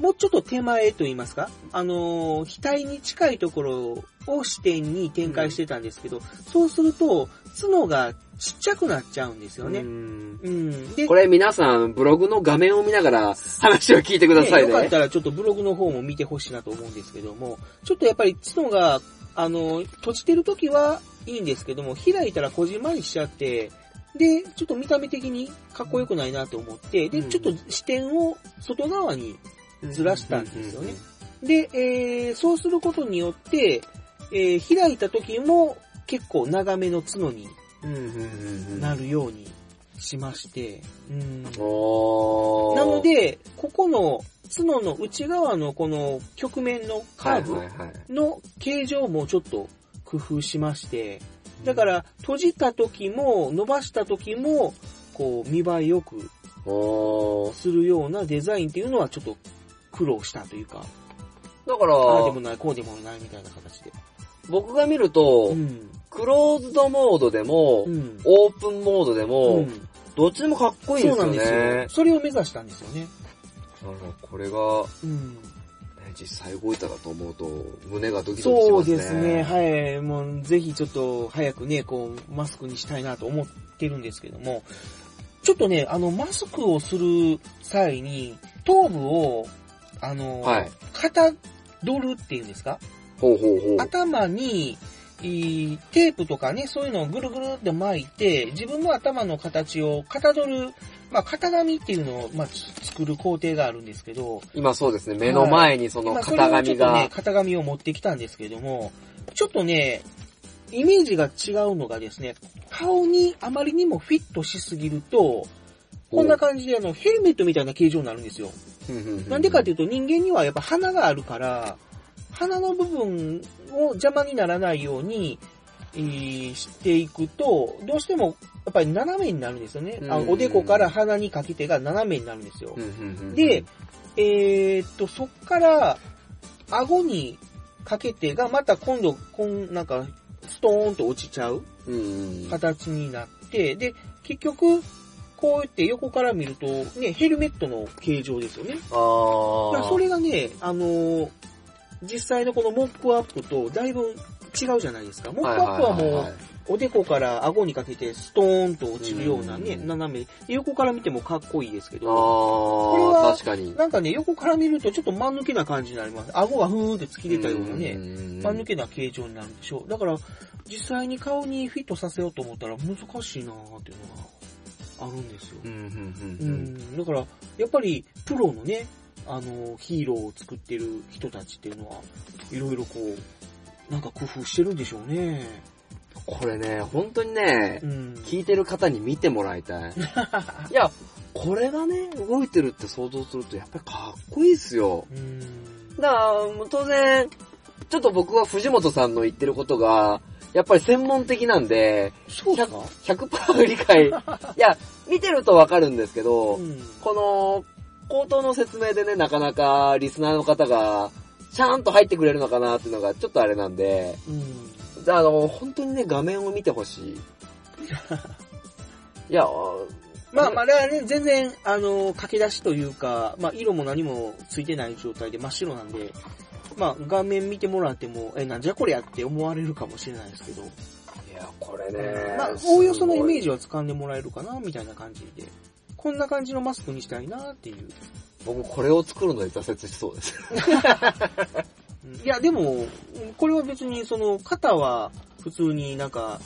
Speaker 3: もうちょっと手前と言いますか、あのー額に近いところを視点に展開してたんですけど、そうすると、角がちっちゃくなっちゃうんですよね。
Speaker 2: うん
Speaker 3: うん。で、
Speaker 2: これ皆さん、ブログの画面を見ながら話を聞いてくださいね。
Speaker 3: よかったらちょっとブログの方も見てほしいなと思うんですけども、ちょっとやっぱり角が、あの、閉じてる時はいいんですけども、開いたらこじんまりしちゃって、で、ちょっと見た目的にかっこよくないなと思って、で、
Speaker 2: うん
Speaker 3: ちょっと視点を外側にずらしたんですよね。で、えー、そうすることによって、えー、開いた時も結構長めの角に。なるようにしまして、うん。なの、で、ここの角の内側のこの曲面のカー。ブの形状もちょっと工夫しまして、だから閉じた時も伸ばした時も、こう見栄えよくするようなデザインっていうのはちょっと苦労したというか、
Speaker 2: だから、
Speaker 3: ああでもない、こうでもないみたいな形で。
Speaker 2: 僕が見ると、
Speaker 3: うん。
Speaker 2: クローズドモードでも、
Speaker 3: うん。
Speaker 2: オープンモードでも、
Speaker 3: うん
Speaker 2: どっちでもかっこいいんですよ
Speaker 3: そうなんですよ
Speaker 2: ね。。
Speaker 3: それを目指したんですよね。
Speaker 2: だからこれが、
Speaker 3: うん。
Speaker 2: ね実際動いたらと思うと、胸がドキドキし
Speaker 3: そう
Speaker 2: ますね。
Speaker 3: ですね、はい。もう、ぜひちょっと早くね、こう、マスクにしたいなと思ってるんですけども、ちょっとね、あの、マスクをする際に、頭部を、あの、
Speaker 2: はい
Speaker 3: かたどるっていうんですか？
Speaker 2: ほうほうほう。
Speaker 3: 頭に、いいテープとかね、そういうのをぐるぐるって巻いて、自分の頭の形をかたどる、まあ、型紙っていうのを、まあ、つ作る工程があるんですけど、
Speaker 2: 今そうですね、目の前にその
Speaker 3: まあ
Speaker 2: 型紙が
Speaker 3: それをちょっとね、、型紙を持ってきたんですけれども、ちょっとね、イメージが違うのがですね、顔にあまりにもフィットしすぎると、こんな感じであの、ヘルメットみたいな形状になるんですよ。なんでかっていうと人間にはやっぱ鼻があるから、鼻の部分を邪魔にならないように、えーしていくと、どうしてもやっぱり斜めになるんですよね。あ
Speaker 2: うん
Speaker 3: おでこから鼻にかけてが斜めになるんですよ。で、えーっと、そっから、顎にかけてが、また今度、こん、なんか、ストーンと落ちちゃう形になって、で、結局、こうやって横から見ると、ね、ヘルメットの形状ですよね。
Speaker 2: あー
Speaker 3: だからそれがね、あのー実際のこのモックアップとだいぶ違うじゃないですか。モックアップはもう、おでこから顎にかけてストーンと落ちるようなね、
Speaker 2: うん
Speaker 3: 斜め、横から見てもかっこいいですけ
Speaker 2: あ
Speaker 3: ど、これ
Speaker 2: ー、
Speaker 3: は
Speaker 2: 確かに。
Speaker 3: なんかね、横から見るとちょっと間抜けな感じになります。顎がふーんって突き出たようなね、
Speaker 2: ね
Speaker 3: 間抜けな形状になるんでしょう。だから、実際に顔にフィットさせようと思ったら難しいなーっていうのがあるんですよ。
Speaker 2: うん、
Speaker 3: だから、やっぱり、プロのね、あの、ヒーローを作ってる人たちっていうのは、いろいろこう、なんか工夫してるんでしょうね。
Speaker 2: これね、本当にね
Speaker 3: う、ん。
Speaker 2: 聞いてる方に見てもらいたい。いや、これがね、動いてるって想像すると、やっぱりかっこいいっすよ。
Speaker 3: うん。
Speaker 2: だから、当然、ちょっと僕は藤本さんの言ってることが、やっぱり専門的なんで、
Speaker 3: そうか
Speaker 2: ？100%理解。いや、見てるとわかるんですけど、
Speaker 3: うん。
Speaker 2: この、口頭の説明でね、なかなかリスナーの方が、ちゃんと入ってくれるのかなっていうのがちょっとあれなんで、
Speaker 3: うん。
Speaker 2: じゃあ、あの、本当にね、画面を見てほしい。いや、
Speaker 3: まあまあ、ね、全然、あの、駆け出しというか、まあ、色も何もついてない状態で真っ白なんで、まあ、画面見てもらっても、え、なんじゃこりゃって思われるかもしれないですけど、
Speaker 2: いや、これね。
Speaker 3: まあ、おおよそのイメー
Speaker 2: ジ。
Speaker 3: ジは掴んでもらえるかな、みたいな感じで、こんな感じのマスクにしたいなっていう。
Speaker 2: 僕、これを作るので挫折しそうです。
Speaker 3: いや、でも、これは別に、その、肩は普通になんか、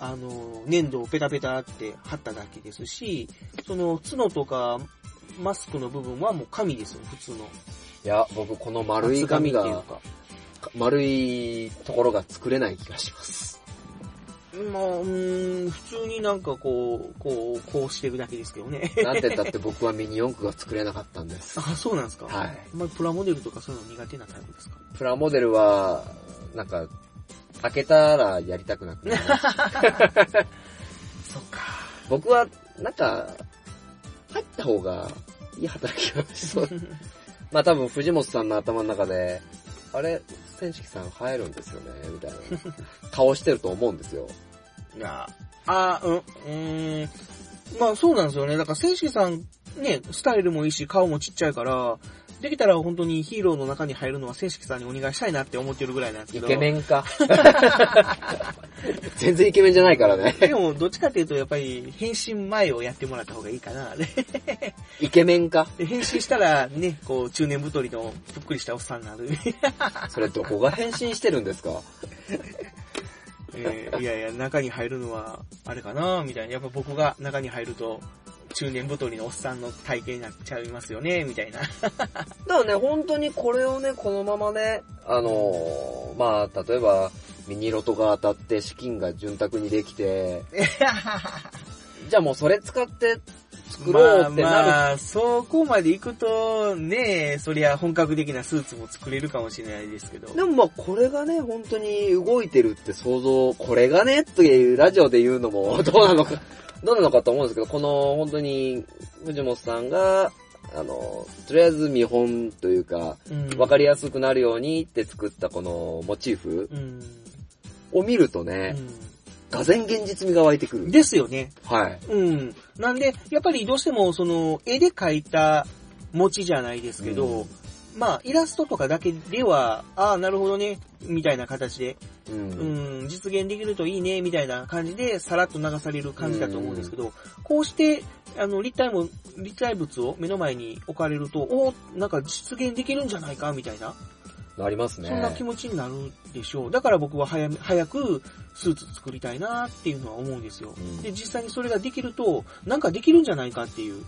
Speaker 3: あの、粘土をペタペタって貼っただけですし、その、角とか、マスクの部分はもう紙ですよ、普通の。
Speaker 2: いや、僕、この丸い紙が、
Speaker 3: 厚っていうか。
Speaker 2: 丸いところが作れない気がします。
Speaker 3: まあ、うーん、普通になんかこう、こう、こうしてるだけですけどね。
Speaker 2: なんて言ったって僕はミニ四駆が作れなかったんです。
Speaker 3: あ、そうなんですか
Speaker 2: はい。
Speaker 3: お前プラモデルとかそういうの苦手なタイプですか？
Speaker 2: プラモデルは、なんか、開けたらやりたくなくなる。
Speaker 3: そっか。
Speaker 2: 僕は、なんか、入った方がいい働きをしそう。まあ多分藤本さんの頭の中で、あれ、千式さん入るんですよね、みたいな顔してると思うんですよ。
Speaker 3: いや、あ、うん、うーん。まあそうなんですよね。だから、選手さん、ね、スタイルもいいし、顔もちっちゃいから、できたら本当にヒーローの中に入るのは選手さんにお願いしたいなって思ってるぐらいなんですけ
Speaker 2: イ
Speaker 3: ど。
Speaker 2: ケメンか。全然イケメンじゃないからね。
Speaker 3: でも、どっちかっていうと、やっぱり、変身前をやってもらった方がいいかな。で
Speaker 2: イケメンか。
Speaker 3: で変身したら、ね、こう、中年太りのぷっくりしたおっさんになる。
Speaker 2: それどこが変身してるんですか？
Speaker 3: えーいやいや、中に入るのは、あれかな？みたいな。やっぱ僕が中に入ると、中年太りのおっさんの体型になっちゃいますよね、みたいな。
Speaker 2: だからね、本当にこれをね、このままね、あのーまあ、例えば、ミニロトが当たって資金が潤沢にできて、じゃあもうそれ使って作ろうってなる。
Speaker 3: まあまあ、そこまで行くと、ねそりゃ本格的なスーツも作れるかもしれないですけど。
Speaker 2: でもまあこれがね、本当に動いてるって想像、これがね、というラジオで言うのも どうなのか、どうなのかと思うんですけど、この本当に藤本さんが、あの、とりあえず見本というか、
Speaker 3: うん
Speaker 2: わかりやすくなるようにって作ったこのモチーフ
Speaker 3: うん。
Speaker 2: を見るとね、がぜん現実味が湧いてくる。
Speaker 3: ですよね。
Speaker 2: はい。
Speaker 3: うん。なんで、やっぱりどうしても、その、絵で描いた餅じゃないですけど、まあ、イラストとかだけでは、ああ、なるほどね、みたいな形で、
Speaker 2: う。
Speaker 3: うんん、実現できるといいね、みたいな感じで、さらっと流される感じだと思うんですけど、こうして、あの、立体も、立体物を目の前に置かれると、おなんか実現できるんじゃないか、みたいな、
Speaker 2: なりますね。
Speaker 3: そんな気持ちになるでしょう。だから僕は早め早くスーツ作りたいなっていうのは思うんですよ。
Speaker 2: うん
Speaker 3: で、実際にそれができると、なんかできるんじゃないかっていう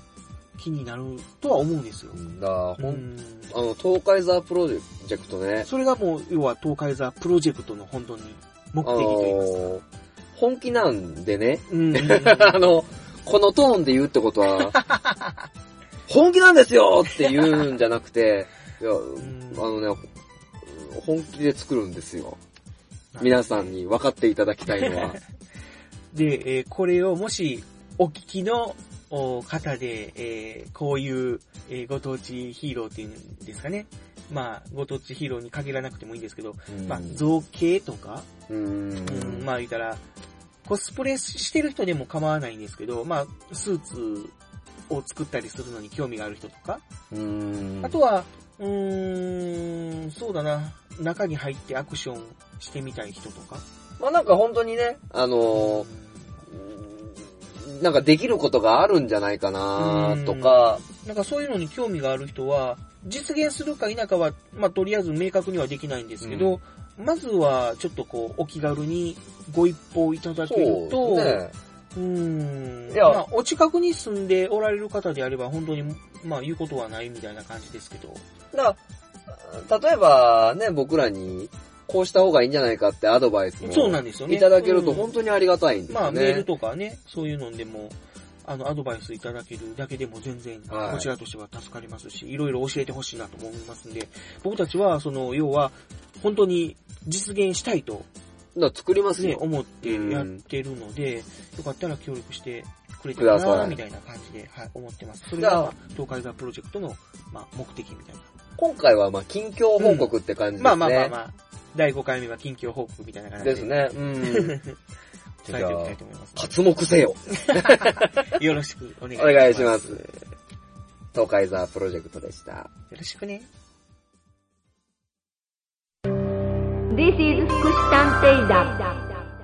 Speaker 3: 気になるとは思うんですよ。
Speaker 2: だほん
Speaker 3: うん
Speaker 2: あの、東海ザープロジェクトね、
Speaker 3: それがもう、要は東海座プロジェクトの本当に目的
Speaker 2: あ
Speaker 3: といいますか。
Speaker 2: の、本気なんでね、
Speaker 3: うん
Speaker 2: あの、このトーンで言うってことは、本気なんですよって言うんじゃなくて、いや、あのね、本気で作るんですよ。皆さんに分かっていただきたいのは。
Speaker 3: で、えーこれをもし、お聞きのお方で、えーこういう、えーご当地ヒーローっていうんですかね。まあ、ご当地ヒーローに限らなくてもいいんですけど、まあ、造形とか、
Speaker 2: うーん。
Speaker 3: うんまあ言ったら、コスプレしてる人でも構わないんですけど、まあ、スーツを作ったりするのに興味がある人とか、
Speaker 2: うーん。
Speaker 3: あとは、うーん、そうだな、中に入ってアクションしてみたい人とか？
Speaker 2: まあなんか本当にね、あのーなんかできることがあるんじゃないかなとか、
Speaker 3: なんかそういうのに興味がある人は、実現するか否かは、まあとりあえず明確にはできないんですけど、まずはちょっとこう、お気軽にご一報いただけると、
Speaker 2: そうね。
Speaker 3: ん。
Speaker 2: いや
Speaker 3: まあ、お近くに住んでおられる方であれば、本当に、まあ、言うことはないみたいな感じですけど。
Speaker 2: だ例えばね、僕らに、こうした方がいいんじゃないかってアドバイスも
Speaker 3: そうなんですよね。
Speaker 2: いただけると
Speaker 3: うん
Speaker 2: 本当にありがたいんですよね。
Speaker 3: まあ、メールとかね、そういうのでも、あの、アドバイスいただけるだけでも全然、
Speaker 2: はい
Speaker 3: こちらとしては助かりますし、いろいろ教えてほしいなと思いますんで、僕たちは、その、要は、本当に実現したいと、
Speaker 2: だ作ります
Speaker 3: ね、
Speaker 2: よ。
Speaker 3: 思ってやってるので、よかったら協力してくれたらな、
Speaker 2: ください
Speaker 3: みたいな感じで、はい、思ってます。それが、まあ東海座プロジェクトの、まあ、目的みたいな。
Speaker 2: 今回はまあ近況報告って感じですね。
Speaker 3: まあまあまあまあ、第5回目は近況報告みたいな感じで。
Speaker 2: です。ね。うん。
Speaker 3: 伝えておきたいと思います。
Speaker 2: 活目せよ。
Speaker 3: よろしくお願いし
Speaker 2: お
Speaker 3: ます。
Speaker 2: 願いします。東海ザープロジェクトでした。
Speaker 3: よろしくね。
Speaker 11: This is 福祉探偵団。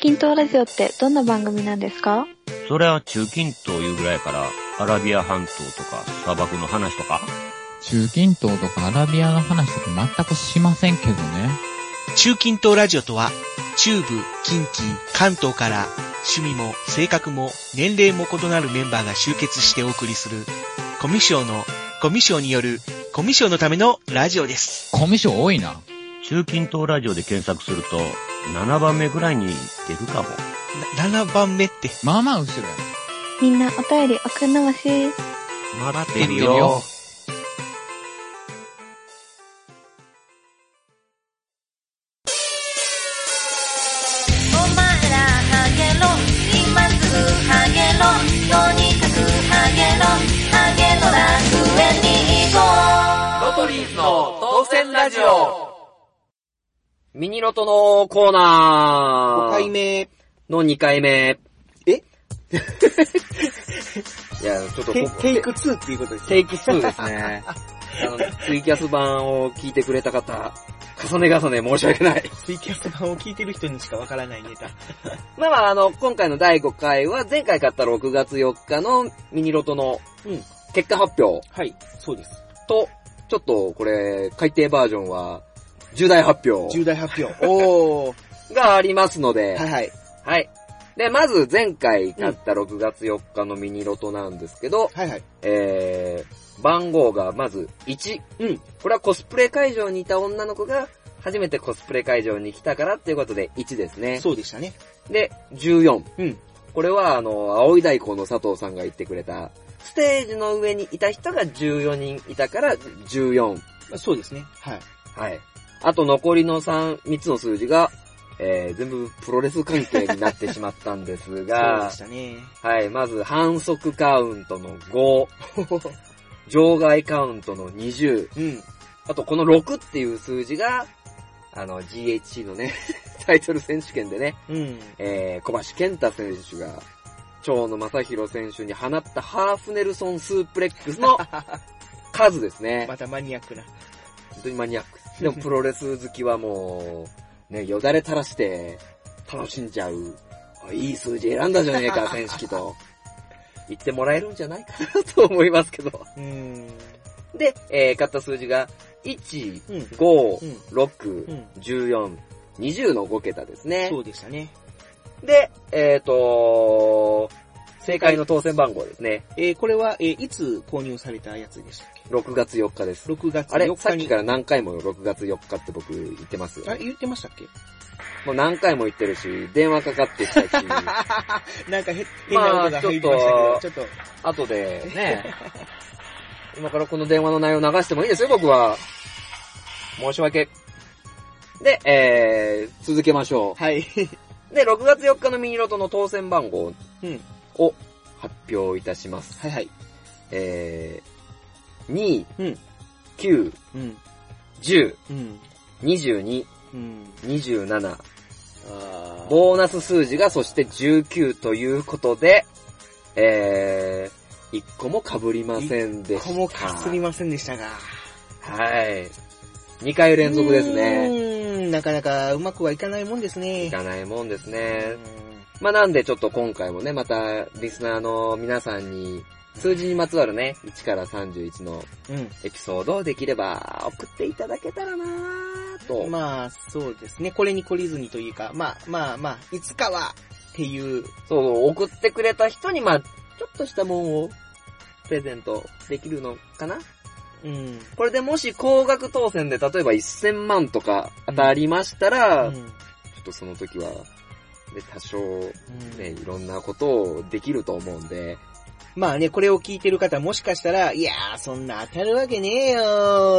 Speaker 12: 近東ラジオってどんな番組なんですか？
Speaker 13: それは中近東いうぐらいから、アラビア半島とか砂漠の話とか
Speaker 14: 中近東とかアラビアの話とか全くしませんけどね。
Speaker 15: 中近東ラジオとは、中部、近畿、関東から、趣味も性格も年齢も異なるメンバーが集結してお送りする、コミュ障の、コミュ障による、コミュ障のためのラジオです。
Speaker 14: コミュ障多いな。
Speaker 13: 中近東ラジオで検索すると、7番目ぐらいに出るかも。
Speaker 15: な7番目って。
Speaker 14: まあまあ後ろや。
Speaker 12: みんなお便り送んなまし。
Speaker 13: 待ってるよ。
Speaker 10: お前らハゲろ今すぐハゲろとにかくハゲろハゲの楽園に行こう
Speaker 2: ロトリーズの当選ラジオミニロトのコーナー
Speaker 3: 5回目。
Speaker 2: の2回目。
Speaker 3: え？
Speaker 2: いや、ちょっと
Speaker 3: テテイク2っていうことですね。
Speaker 2: テイク2ですね。あの、ツイキャス版を聞いてくれた方、重ね重ね申し訳ない。
Speaker 3: ツイキャス版を聞いてる人にしかわからないネタ。
Speaker 2: まあまあ、あの、今回の第5回は、前回買った6月4日のミニロトの
Speaker 3: うん。
Speaker 2: 結果発表
Speaker 3: はい、そうです。
Speaker 2: と、ちょっとこれ、改訂バージョンは、重大発表
Speaker 3: 重大発表。おー。
Speaker 2: がありますので、
Speaker 3: はいはい。
Speaker 2: はい。で、まず前回買った6月4日のミニロトなんですけど、
Speaker 3: はいはい。
Speaker 2: えー、番号がまず1。
Speaker 3: うん。
Speaker 2: これはコスプレ会場にいた女の子が初めてコスプレ会場に来たからっていうことで1ですね。
Speaker 3: そうでしたね。
Speaker 2: で、14。
Speaker 3: うん。
Speaker 2: これはあの、青い大根の佐藤さんが言ってくれた、ステージの上にいた人が14人いたから14。
Speaker 3: そうですね。はい。
Speaker 2: はい。あと残りの3、3つの数字が、えー、全部プロレス関係になってしまったんです
Speaker 3: そう
Speaker 2: が
Speaker 3: でし、たね。
Speaker 2: はい、まず反則カウントの5、場外カウントの20、
Speaker 3: うん。
Speaker 2: あとこの6っていう数字が、あの、GHC のね、タイトル選手権でね、
Speaker 3: うん。
Speaker 2: えー、小橋健太選手が、長野正宏選手に放ったハーフネルソンスープレックスの数ですね。
Speaker 3: またマニアックな。
Speaker 2: 本当にマニアック。でもプロレス好きはもう、ね、よだれ垂らして楽しんじゃう。あいい数字選んだじゃねえか、選手機と。言ってもらえるんじゃないかなと思いますけど。
Speaker 3: うーん。
Speaker 2: で、えー、買った数字が、1、
Speaker 3: うん
Speaker 2: 5、
Speaker 3: うん
Speaker 2: 6、
Speaker 3: うん
Speaker 2: 14、20の5桁ですね。
Speaker 3: そうでしたね。
Speaker 2: で、えっ、と正解の当選番号ですね。
Speaker 3: えー、これは、えー、いつ購入されたやつでしたっ
Speaker 2: 6月4日です。
Speaker 3: け ?6 月
Speaker 2: あれ
Speaker 3: 4日に。
Speaker 2: さっきから何回も6月4日って僕言ってますよ、
Speaker 3: あ、言ってましたっけ？
Speaker 2: もう何回も言ってるし、電話かかってきたし、
Speaker 3: なんかへ変な音が入りましたけど、ちょっと、
Speaker 2: 後でね、今からこの電話の内容流してもいいですよ、僕は。申し訳。で、えー、続けましょう。
Speaker 3: はい。
Speaker 2: で、6月4日のミニロトの当選番号
Speaker 3: うん。
Speaker 2: を発表いたします。
Speaker 3: はいはい。
Speaker 2: えー、2、
Speaker 3: うん。
Speaker 2: 9、
Speaker 3: うん。
Speaker 2: 10、
Speaker 3: うん。
Speaker 2: 22、
Speaker 3: うん。
Speaker 2: 27、
Speaker 3: あー
Speaker 2: ボーナス数字がそして19ということで、えー、1個も被りませんでした。
Speaker 3: こもかすりませんでしたが。
Speaker 2: はい。2回連続です
Speaker 3: う
Speaker 2: ね。
Speaker 3: なかなかうまくはいかないもんですね。
Speaker 2: いかないもんですね。まあなんでちょっと今回もね、またリスナーの皆さんに数字にまつわるね、1から31の
Speaker 3: うん。
Speaker 2: エピソードをできれば送っていただけたらなぁと。
Speaker 3: まあ、そうですね。これに懲りずにというか、まあまあまあ、いつかは、っていう、
Speaker 2: そう、送ってくれた人にまあちょっとしたもんをプレゼントできるのかな
Speaker 3: うん。
Speaker 2: これでもし高額当選で例えば1000万とか当たりましたら、
Speaker 3: うん
Speaker 2: ちょっとその時は、で、多少、ね、いろんなことをできると思うんで、
Speaker 3: まあね、これを聞いてる方もしかしたら、いやー、そんな当たるわけねえよ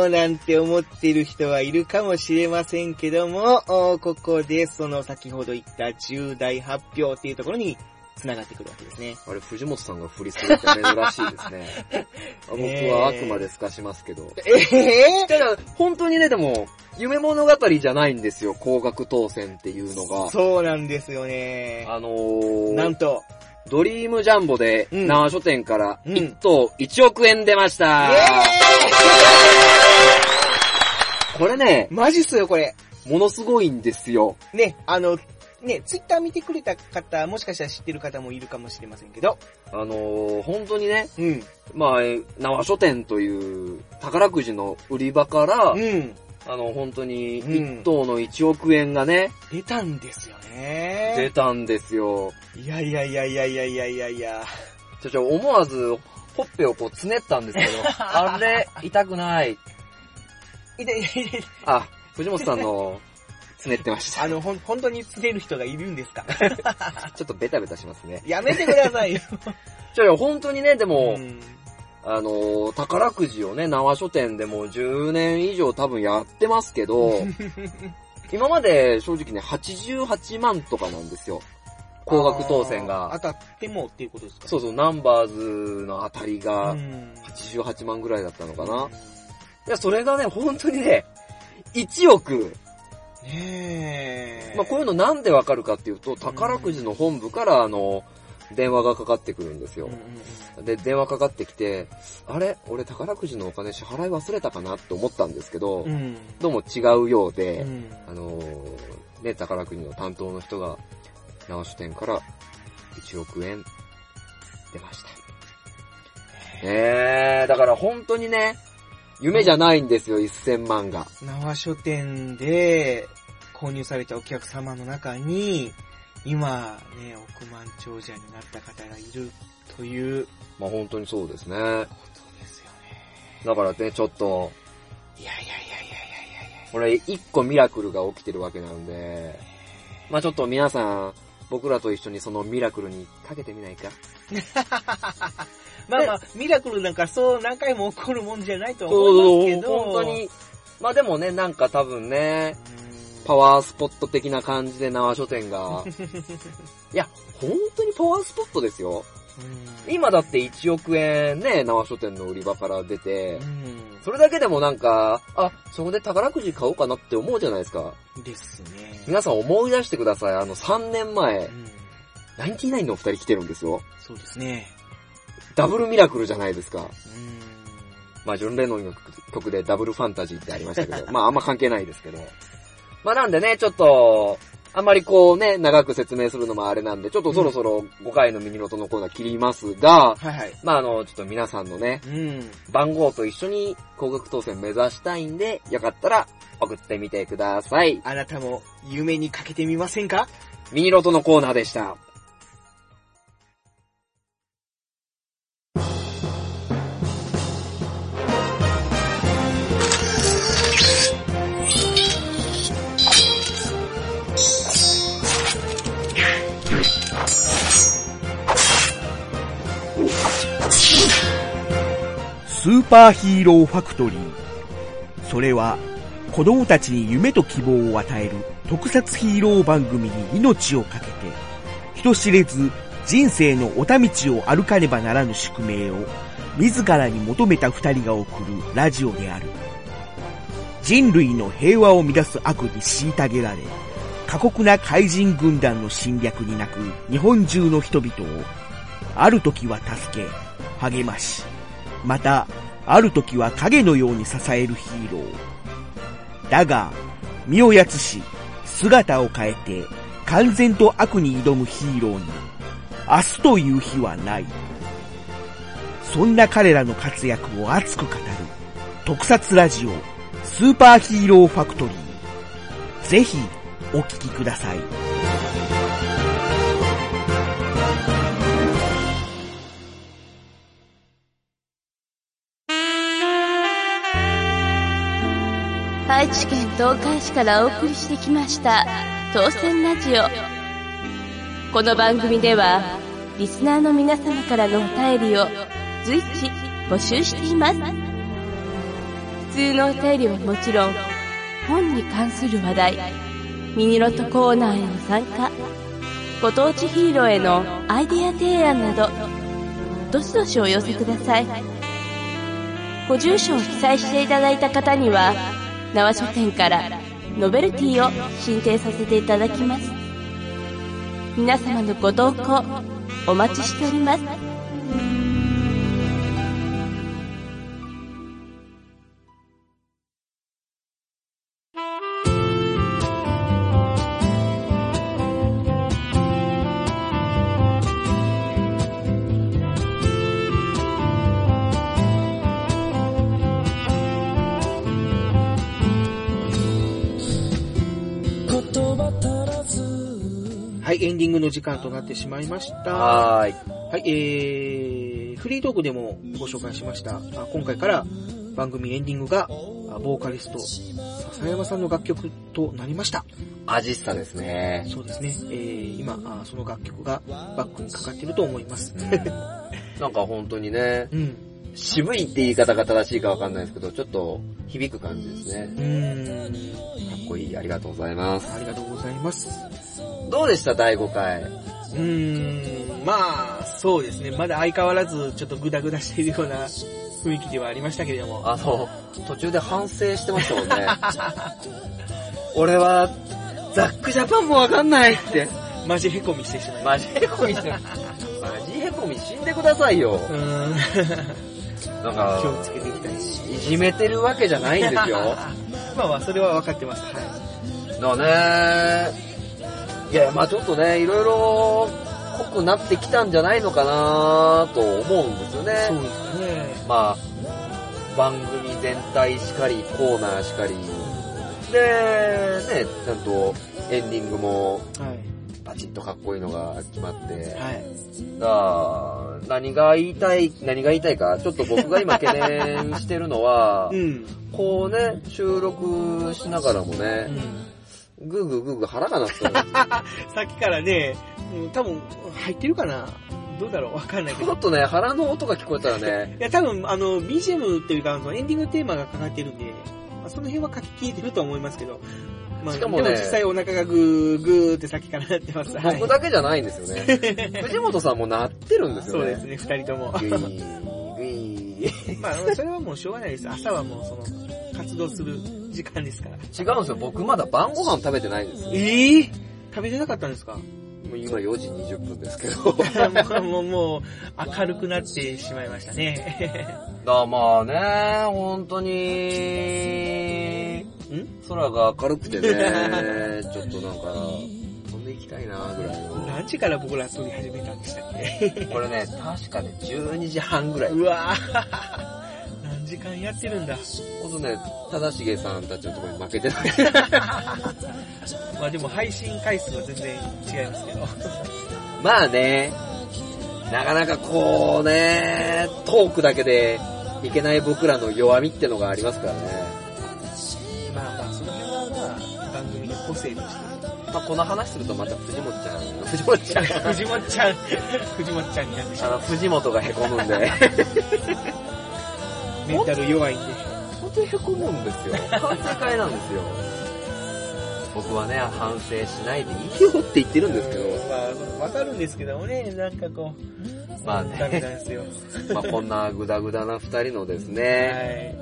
Speaker 3: ー、なんて思ってる人はいるかもしれませんけども、ここでその先ほど言った重大発表っていうところに繋がってくるわけですね。
Speaker 2: あれ、藤本さんが振りするって珍しいですね。あ僕はあくまで透かしますけど。
Speaker 3: ええ
Speaker 2: ただ、本当にね、でも、夢物語じゃないんですよ、高額当選っていうのが。
Speaker 3: そうなんですよね。
Speaker 2: あのー、
Speaker 3: なんと、
Speaker 2: ドリームジャンボで、
Speaker 3: うん
Speaker 2: 縄書店から
Speaker 3: うん
Speaker 2: 1等1億円出ました、これね、
Speaker 3: マジっすよ、これ。
Speaker 2: ものすごいんですよ。
Speaker 3: ね、あの、ね、ツイッター見てくれた方、もしかしたら知ってる方もいるかもしれませんけど、
Speaker 2: あのー、本当にね、
Speaker 3: うん。
Speaker 2: まあ、え縄書店という宝くじの売り場から、
Speaker 3: うん。
Speaker 2: あの、本当に
Speaker 3: うん
Speaker 2: 1等の1億円がね、
Speaker 3: 出たんですよ
Speaker 2: 出
Speaker 3: ね。
Speaker 2: たんですよ。
Speaker 3: いやいやいやいやいやいやいやいや。
Speaker 2: ちょちょ、思わず、ほっぺをこう、つねったんですけど、あれ、痛くない。
Speaker 3: いやいやいや
Speaker 2: あ、藤本さんの、つねってました。
Speaker 3: あの、ほん、本当に釣れる人がいるんですか？
Speaker 2: ちょっとベタベタしますね。
Speaker 3: やめてくださいよ。
Speaker 2: ちょいや、本当にね、でも、
Speaker 3: うん
Speaker 2: あのー宝くじをね、縄書店でもう10年以上多分やってますけど、今まで正直ね、88万とかなんですよ。高額当選が。
Speaker 3: 当たってもっていうことですか？
Speaker 2: そうそう、ナンバーズの当たりが
Speaker 3: うん
Speaker 2: 88万ぐらいだったのかな。いや、それがね、本当にね、1億。
Speaker 3: ねえ。
Speaker 2: まあ、こういうのなんでわかるかっていうと、宝くじの本部から、あの、電話がかかってくるんですよ。で、電話かかってきて、あれ？俺宝くじのお金支払い忘れたかなって思ったんですけど、
Speaker 3: うん。
Speaker 2: どうも違うようで、
Speaker 3: うん
Speaker 2: あのーね、宝くじの担当の人が、直書店から1億円出ました。えー、だから本当にね、夢じゃないんですよ、1000万が。
Speaker 3: 縄書店で購入されたお客様の中に、今ね、億万長者になった方がいるという
Speaker 2: まあ本当にそうですね。
Speaker 3: ことですよね。
Speaker 2: だからね、ちょっと、
Speaker 3: いやいやいやい
Speaker 2: これ一個ミラクルが起きてるわけなんで、まあちょっと皆さん、僕らと一緒にそのミラクルにかけてみないか？
Speaker 3: やいや。まあまあ、ミラクルなんかそう何回も起こるもんじゃないと思いますけど。
Speaker 2: 本当に。まあでもね、なんか多分ね、パワースポット的な感じで縄書店が、いや、本当にパワースポットですよ。今だって1億円ね、縄書店の売り場から出て、それだけでもなんか、あ、そこで宝くじ買おうかなって思うじゃないですか。
Speaker 3: ですね。
Speaker 2: 皆さん思い出してください。あの3年前、ナインティナインのお二人来てるんですよ。
Speaker 3: そうですね。
Speaker 2: ダブルミラクルじゃないですか。まあ、ジョン・レノンの曲でダブルファンタジーってありましたけど、まああんま関係ないですけど。まあなんでね、ちょっと、あんまりこうね、長く説明するのもあれなんで、ちょっとそろそろ5回のミニロトのコーナー切りますが、
Speaker 3: はいはい。
Speaker 2: まああの、ちょっと皆さんのね、
Speaker 3: うん。
Speaker 2: 番号と一緒に高額当選目指したいんで、よかったら送ってみてください。
Speaker 3: あなたも夢にかけてみませんか？
Speaker 2: ミニロトのコーナーでした。
Speaker 16: スーパーヒーローファクトリー。それは、子供たちに夢と希望を与える特撮ヒーロー番組に命をかけて、人知れず人生のおた道を歩かねばならぬ宿命を自らに求めた二人が送るラジオである。人類の平和を乱す悪に虐げられ、過酷な怪人軍団の侵略に泣く日本中の人々を、ある時は助け、励まし、また、ある時は影のように支えるヒーロー。だが、身をやつし、姿を変えて、完全と悪に挑むヒーローに、明日という日はない。そんな彼らの活躍を熱く語る、特撮ラジオ、スーパーヒーローファクトリー。ぜひ、お聞きください。
Speaker 1: 愛知県東海市からお送りしてきました当選ラジオ。この番組ではリスナーの皆様からのお便りを随時募集しています。普通のお便りはもちろん本に関する話題ミニロトコーナーへの参加ご当地ヒーローへのアイデア提案などどしどしお寄せください。ご住所を記載していただいた方には縄書店からノベルティを進呈させていただきます。皆様のご投稿お待ちしております。
Speaker 3: はい、エンディングの時間となってしまいました。
Speaker 2: はーい。
Speaker 3: はい、えー、フリートークでもご紹介しました。あ今回から番組エンディングが、あボーカリスト、笹山さんの楽曲となりました。
Speaker 2: アジッサですね。
Speaker 3: そうですね。えー、今、あその楽曲がバックにかかっていると思います。
Speaker 2: なんか本当にね、
Speaker 3: うん。
Speaker 2: 渋いって言い方が正しいかわかんないですけど、ちょっと響く感じですね。
Speaker 3: うーん。
Speaker 2: かっこいい。ありがとうございます。
Speaker 3: ありがとうございます。
Speaker 2: どうでした？第5回。
Speaker 3: うーん、まあ、そうですね。まだ相変わらずちょっとグダグダしているような雰囲気ではありましたけれども。
Speaker 2: あの、途中で反省してましたもんね。俺は、ザックジャパンもわかんないって。
Speaker 3: マジへこみしてしまい
Speaker 2: マジへこみして、マジへこみ死んでくださいよ。
Speaker 3: うーん。
Speaker 2: なんか
Speaker 3: 気をつけていきたいし。
Speaker 2: いじめてるわけじゃないんですよ。
Speaker 3: まあまあ、それは分かってます。はい。
Speaker 2: だねいや、まあちょっとね、いろいろ濃くなってきたんじゃないのかなと思うんですよね。
Speaker 3: そうですね。
Speaker 2: まあ、番組全体しかり、コーナーしかり。で、ね、ちゃんとエンディングも、
Speaker 3: はい。
Speaker 2: バチッとかっこいいのが決まって。
Speaker 3: はい。
Speaker 2: だ何が言いたい、何が言いたいか、ちょっと僕が今懸念してるのは、
Speaker 3: うん。
Speaker 2: こうね、収録しながらもね、ぐーぐーぐーぐー腹が鳴ってるんですよ
Speaker 3: さっきからね、うん多分、入ってるかな？どうだろう？わかんないけど。
Speaker 2: ちょっとね、腹の音が聞こえたらね、
Speaker 3: いや、多分、あの、BGM っていうか、そのエンディングテーマがかかってるんで、まあ、その辺は書き消えてると思いますけど、まあ、
Speaker 2: しかもね
Speaker 3: でも実際お腹がぐー、ぐーってさっきからなってます。はい
Speaker 2: 僕だけじゃないんですよね。藤本さんも鳴ってるんですよね。
Speaker 3: そうですね、二人とも。まあ、それはもうしょうがないです。朝はもうその、活動する時間ですから。
Speaker 2: 違うんですよ、僕まだ晩ご飯食べてないんですよ。
Speaker 3: ええ食べてなかったんですか？
Speaker 2: もう今4時20分ですけど。
Speaker 3: もう、もう、明るくなってしまいましたね。
Speaker 2: だまあね、本当に、空が明るくてね、ちょっとなんか、飛んでいきたいなぐらいの。
Speaker 3: 何時から僕ら撮り始めたんでしたっけ？
Speaker 2: これね、確かね、12時半ぐらい。
Speaker 3: うわぁ。何時間やってるんだ？
Speaker 2: ほんとね、正しげさんたちのところに負けてない。
Speaker 3: まあでも配信回数は全然違いますけど。
Speaker 2: まあね、なかなかこうね、トークだけでいけない僕らの弱みってのがありますからね。
Speaker 3: まあまあ、その辺はまあ、番組の個性として。
Speaker 2: まあこの話するとまた藤本ちゃん、藤本ちゃん、
Speaker 3: 藤本ちゃん、藤本ちゃんになってしまう。
Speaker 2: あの、藤本が凹むんで。
Speaker 3: メンタル弱いんで。
Speaker 2: 本当に凹むんですよ。反省会なんですよ。僕はね、反省しないでいいよって言ってるんですけど、
Speaker 3: まあ、わかるんですけどもね、なんかこう、
Speaker 2: まあね。まあこんなグダグダな二人のですね、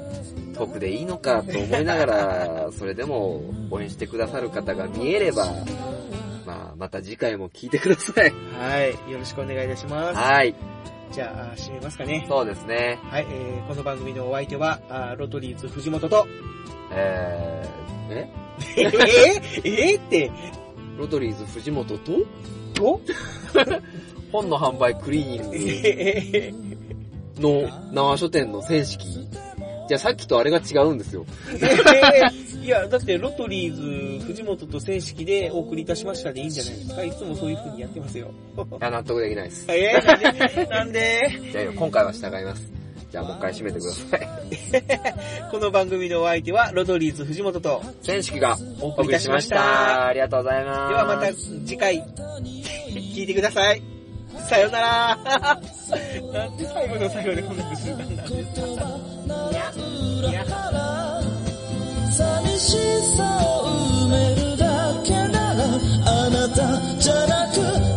Speaker 2: トークでいいのかと思いながら、それでも応援してくださる方が見えれば、まあまた次回も聞いてください。
Speaker 3: はい。よろしくお願いいたします。
Speaker 2: はい。
Speaker 3: じゃあ、締めますかね。
Speaker 2: そうですね。
Speaker 3: はい、えー、この番組のお相手は、あーロトリーズ藤本と、
Speaker 2: えー、え？
Speaker 3: え？ー、え？ーって、
Speaker 2: ロトリーズ藤本と？
Speaker 3: と？
Speaker 2: 本の販売クリーニング の縄書店の戦式。じゃあさっきとあれが違うんですよ。
Speaker 3: いや、だってロトリーズ藤本と正式でお送りいたしましたでいいんじゃないですかいつもそういう風にやってますよ。
Speaker 2: いや、納得できないです。
Speaker 3: えー、なんで？
Speaker 2: じゃあ今回は従います。じじゃあもう一回締めてください。
Speaker 3: この番組のお相手は、ロドリーズ藤本と、
Speaker 2: 千式が
Speaker 3: お送りいたしました。
Speaker 2: ありがとうございます。
Speaker 3: ではまた次回、聞いてください。さよならなんで最後の最後でこんなことしたんだ。
Speaker 6: 寂しさを埋める
Speaker 3: だけならあなたじゃなく